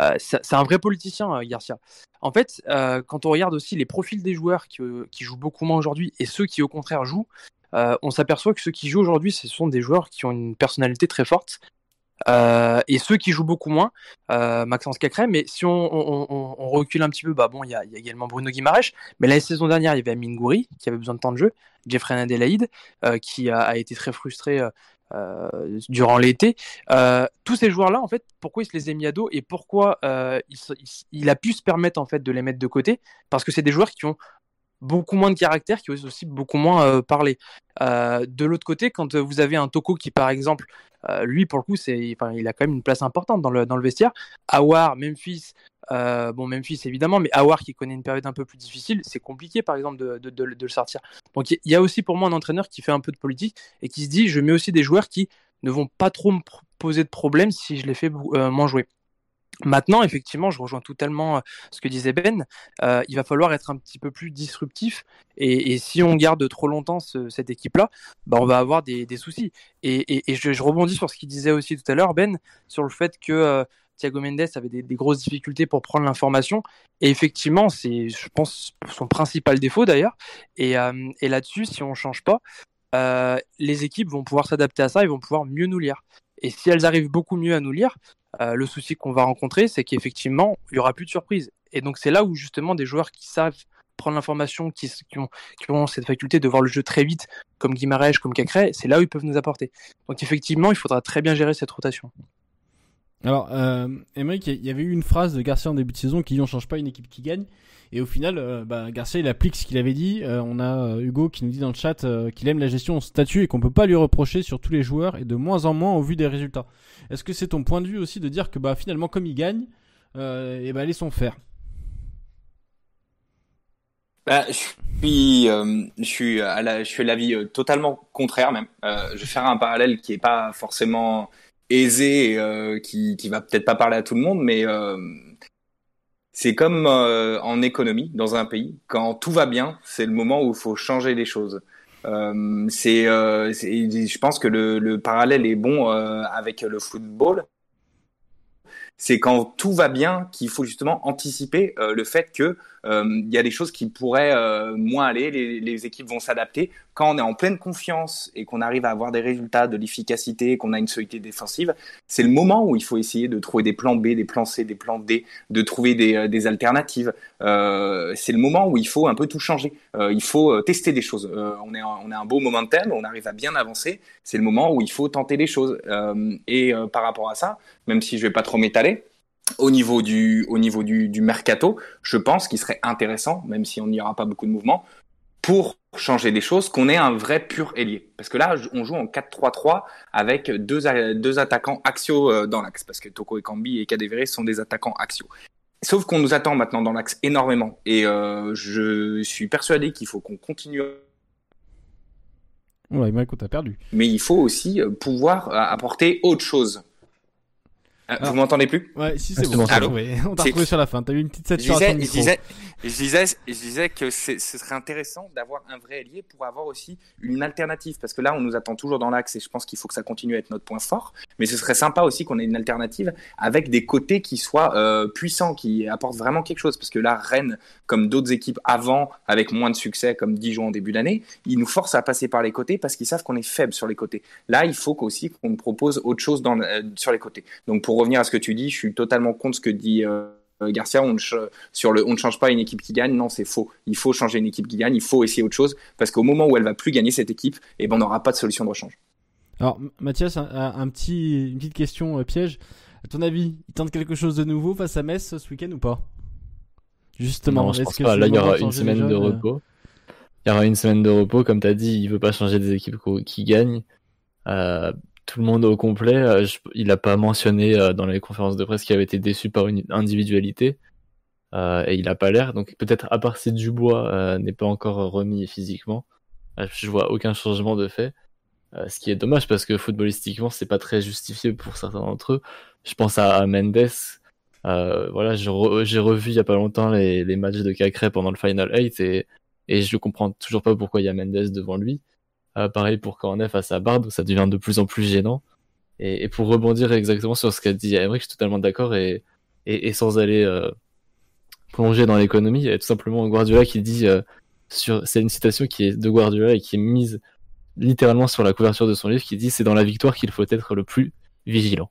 Euh, c'est un vrai politicien, euh, Garcia. En fait, quand on regarde aussi les profils des joueurs qui jouent beaucoup moins aujourd'hui et ceux qui au contraire jouent, on s'aperçoit que ceux qui jouent aujourd'hui, ce sont des joueurs qui ont une personnalité très forte euh, et ceux qui jouent beaucoup moins, euh, Maxence Cacré, mais si on, recule un petit peu, bah bon, il y, a, également Bruno Guimaraes, mais la saison dernière, il y avait Amine Goury, qui avait besoin de temps de jeu, Jeffrey Adelaide, euh, qui a, été très frustré durant l'été. tous ces joueurs-là, en fait, pourquoi il se les a mis à dos et pourquoi il, il, a pu se permettre en fait de les mettre de côté? Parce que c'est des joueurs qui ont beaucoup moins de caractère, qui osent aussi beaucoup moins parler. de l'autre côté, quand vous avez un Toko qui, par exemple, euh, lui, pour le coup, il a quand même une place importante dans le, dans le vestiaire. Awar, Memphis, euh, bon, Memphis évidemment, mais Awar qui connaît une période un peu plus difficile, c'est compliqué par exemple de, de, le sortir. Donc il y a aussi pour moi un entraîneur qui fait un peu de politique et qui se dit je mets aussi des joueurs qui ne vont pas trop me poser de problème si je les fais euh, moins jouer. Maintenant, effectivement, je rejoins totalement ce que disait Ben. il va falloir être un petit peu plus disruptif. Et, si on garde trop longtemps cette équipe-là, bah, on va avoir des, soucis. Et, je, rebondis sur ce qu'il disait aussi tout à l'heure, Ben, sur le fait que Thiago Mendes avait des, grosses difficultés pour prendre l'information. Et effectivement, c'est, je pense, son principal défaut d'ailleurs. Et, euh, là-dessus, si on ne change pas, euh, les équipes vont pouvoir s'adapter à ça et vont pouvoir mieux nous lire. Et si elles arrivent beaucoup mieux à nous lire, euh, le souci qu'on va rencontrer, c'est qu'effectivement, il n'y aura plus de surprise. Et donc, c'est là où justement des joueurs qui savent prendre l'information, qui, ont, cette faculté de voir le jeu très vite, comme Guimarães, comme Cacré, c'est là où ils peuvent nous apporter. Donc, effectivement, il faudra très bien gérer cette rotation. Alors, euh, il y avait eu une phrase de Garcia en début de saison qui dit on change pas une équipe qui gagne. Et au final, euh, bah, Garcia il applique ce qu'il avait dit. Euh, on a Hugo qui nous dit dans le chat qu'il aime la gestion en statut et qu'on peut pas lui reprocher sur tous les joueurs et de moins en moins au vu des résultats. Est-ce que c'est ton point de vue aussi de dire que bah finalement comme il gagne, et bah laissons faire? Bah, je suis, à l'avis totalement contraire même. je vais faire un parallèle qui est pas forcément aisé, euh, qui, qui va peut-être pas parler à tout le monde, mais euh, c'est comme euh, en économie dans un pays. Quand tout va bien, c'est le moment où il faut changer les choses. Euh, c'est, je pense que le, le parallèle est bon avec le football c'est quand tout va bien qu'il faut justement anticiper euh, le fait que euh, il y a des choses qui pourraient euh, moins aller, les, équipes vont s'adapter. Quand on est en pleine confiance et qu'on arrive à avoir des résultats, de l'efficacité, qu'on a une solidité défensive, c'est le moment où il faut essayer de trouver des plans B, des plans C, des plans D, de trouver des, des alternatives. c'est le moment où il faut un peu tout changer. il faut tester des choses. on est on a un beau momentum, on arrive à bien avancer. C'est le moment où il faut tenter des choses. et par rapport à ça, même si je vais pas trop m'étaler, au niveau du, au niveau du, du mercato, je pense qu'il serait intéressant, même si on n'y aura pas beaucoup de mouvements, pour changer des choses, qu'on ait un vrai pur ailier. Parce que là, on joue en 4-3-3 avec deux, deux attaquants axiaux euh, dans l'axe, parce que Toko Ekambi et Kadewere sont des attaquants axiaux. Sauf qu'on nous attend maintenant dans l'axe énormément. Et euh, je suis persuadé qu'il faut qu'on continue. Ouais, Mike, t'as perdu. Mais il faut aussi euh, pouvoir apporter autre chose. Ah, vous m'entendez plus? Ouais, si c'est bon. On t'a <laughs> retrouvé sur la fin. T'as eu une petite saturation je disais, je disais, je disais, que ce serait intéressant d'avoir un vrai allié pour avoir aussi une alternative, parce que là, on nous attend toujours dans l'axe et je pense qu'il faut que ça continue à être notre point fort. Mais ce serait sympa aussi qu'on ait une alternative avec des côtés qui soient euh, puissants, qui apportent vraiment quelque chose, parce que là, Rennes, comme d'autres équipes avant, avec moins de succès, comme Dijon en début d'année, ils nous forcent à passer par les côtés parce qu'ils savent qu'on est faible sur les côtés. Là, il faut aussi qu'on propose autre chose dans, euh, sur les côtés. Donc pour revenir à ce que tu dis, je suis totalement contre ce que dit euh, Garcia. On sur le, on ne change pas une équipe qui gagne. Non, c'est faux. Il faut changer une équipe qui gagne. Il faut essayer autre chose parce qu'au moment où elle va plus gagner cette équipe, eh ben, on n'aura pas de solution de rechange. Alors, Mathias, un, petit, une petite question euh, piège. À ton avis, il tente quelque chose de nouveau face à Metz ce week-end ou pas? Justement, je pense pas. Là, il y aura une semaine de repos. Il y aura une semaine de repos, comme tu as dit, il veut pas changer des équipes qui gagnent. Euh, tout le monde au complet. Euh, il n'a pas mentionné euh, dans les conférences de presse qu'il avait été déçu par une individualité. Euh, et il n'a pas l'air. Donc peut-être à part si Dubois n'est pas encore remis physiquement, je vois aucun changement de fait. ce qui est dommage parce que footballistiquement c'est pas très justifié pour certains d'entre eux. Je pense à, Mendes. voilà, j'ai revu il y a pas longtemps les, les matchs de Cacré pendant le Final 8 et, et je comprends toujours pas pourquoi il y a Mendes devant lui. Euh, pareil pour Cornet face à Bard, ça devient de plus en plus gênant. Et, et pour rebondir exactement sur ce qu'a dit Emmerich, je suis totalement d'accord et, et, et, sans aller euh, plonger dans l'économie, tout simplement Guardiola qui dit euh, sur, c'est une citation qui est de Guardiola et qui est mise littéralement sur la couverture de son livre, qui dit c'est dans la victoire qu'il faut être le plus vigilant.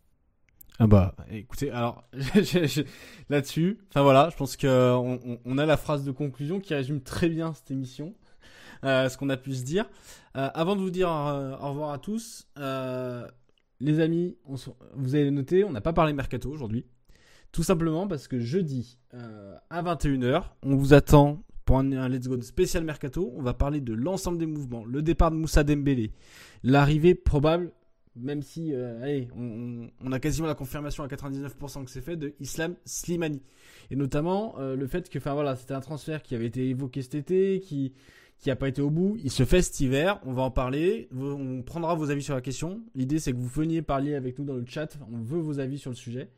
Ah bah, écoutez, alors <laughs> là-dessus, enfin voilà, je pense que on, on, a la phrase de conclusion qui résume très bien cette émission. Euh, ce qu'on a pu se dire. Euh, avant de vous dire euh, au revoir à tous, les amis, vous avez noté, on n'a pas parlé mercato aujourd'hui. Tout simplement parce que jeudi à 21h, on vous attend pour un, Let's Go spécial mercato. On va parler de l'ensemble des mouvements, le départ de Moussa Dembélé, l'arrivée probable, même si allez, on, a quasiment la confirmation à 99% que c'est fait, de Islam Slimani. Et notamment le fait que, enfin voilà, c'était un transfert qui avait été évoqué cet été, qui qui n'a pas été au bout. Il se fait cet hiver. On va en parler. On prendra vos avis sur la question. L'idée, c'est que vous veniez parler avec nous dans le chat. On veut vos avis sur le sujet.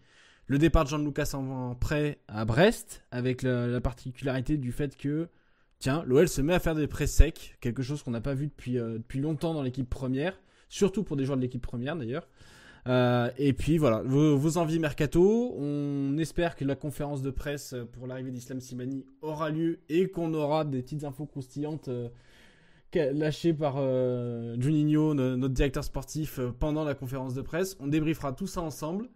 le départ de Jean Lucas en prêt à Brest, avec la, particularité du fait que, tiens, l'OL se met à faire des prêts secs, quelque chose qu'on n'a pas vu depuis, euh, depuis longtemps dans l'équipe première, surtout pour des joueurs de l'équipe première d'ailleurs. Euh, et puis voilà, vos, envies mercato. On espère que la conférence de presse pour l'arrivée d'Islam Simani aura lieu et qu'on aura des petites infos croustillantes euh, lâchées par Juninho, notre directeur sportif, pendant la conférence de presse. On débriefera tout ça ensemble.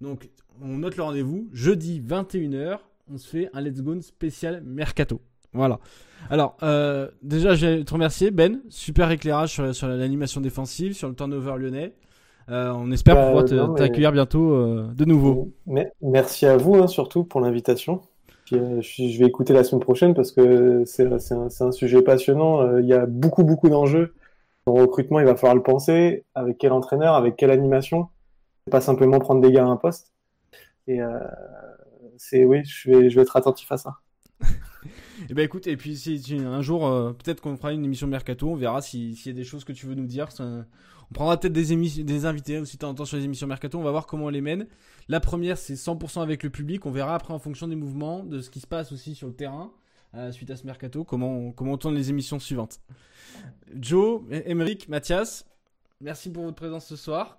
Donc, on note le rendez-vous. Jeudi 21h, on se fait un Let's Go spécial Mercato. Voilà. Alors, euh, déjà, je vais te remercier, Ben. Super éclairage sur, l'animation défensive, sur le turnover lyonnais. Euh, on espère bah, pouvoir t'accueillir bientôt euh, de nouveau. merci à vous, hein, surtout, pour l'invitation. je, vais écouter la semaine prochaine parce que c'est un, un, sujet passionnant. Il y a beaucoup, beaucoup d'enjeux. Son recrutement, il va falloir le penser. Avec quel entraîneur, avec quelle animation? Pas simplement prendre des gars à un poste. Et euh, c'est oui, je vais, je vais être attentif à ça. et <laughs> eh ben écoute, et puis si, un jour, euh, peut-être qu'on fera une émission mercato, on verra s'il y a des choses que tu veux nous dire. On prendra peut-être des, des invités aussi de temps sur les émissions mercato, on va voir comment on les mène. La première, c'est 100% avec le public, on verra après en fonction des mouvements, de ce qui se passe aussi sur le terrain, euh, suite à ce mercato, comment on, comment on tourne les émissions suivantes. Joe, Emeric, Mathias, merci pour votre présence ce soir.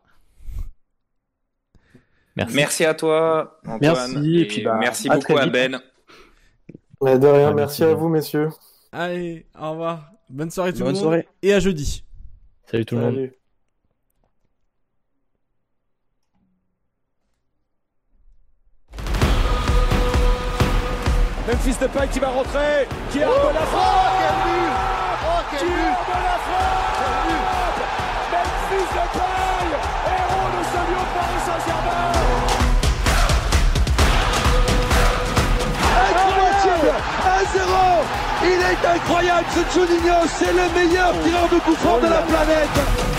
Merci. à toi, Antoine. Merci, et, puis bah, merci beaucoup à Ben. de rien, merci à vous, messieurs. Allez, au revoir. Bonne soirée tout le monde. Soirée. Et à jeudi. Salut tout le monde. Memphis Depay qui va rentrer, qui a oh, de la frappe. Oh, quel but. Oh, quel but. De la frappe Memphis Depay, héros de ce lieu Paris Saint-Germain. Incroyable 1-0 Il est incroyable ce Juninho, c'est le meilleur tireur de coup franc de la planète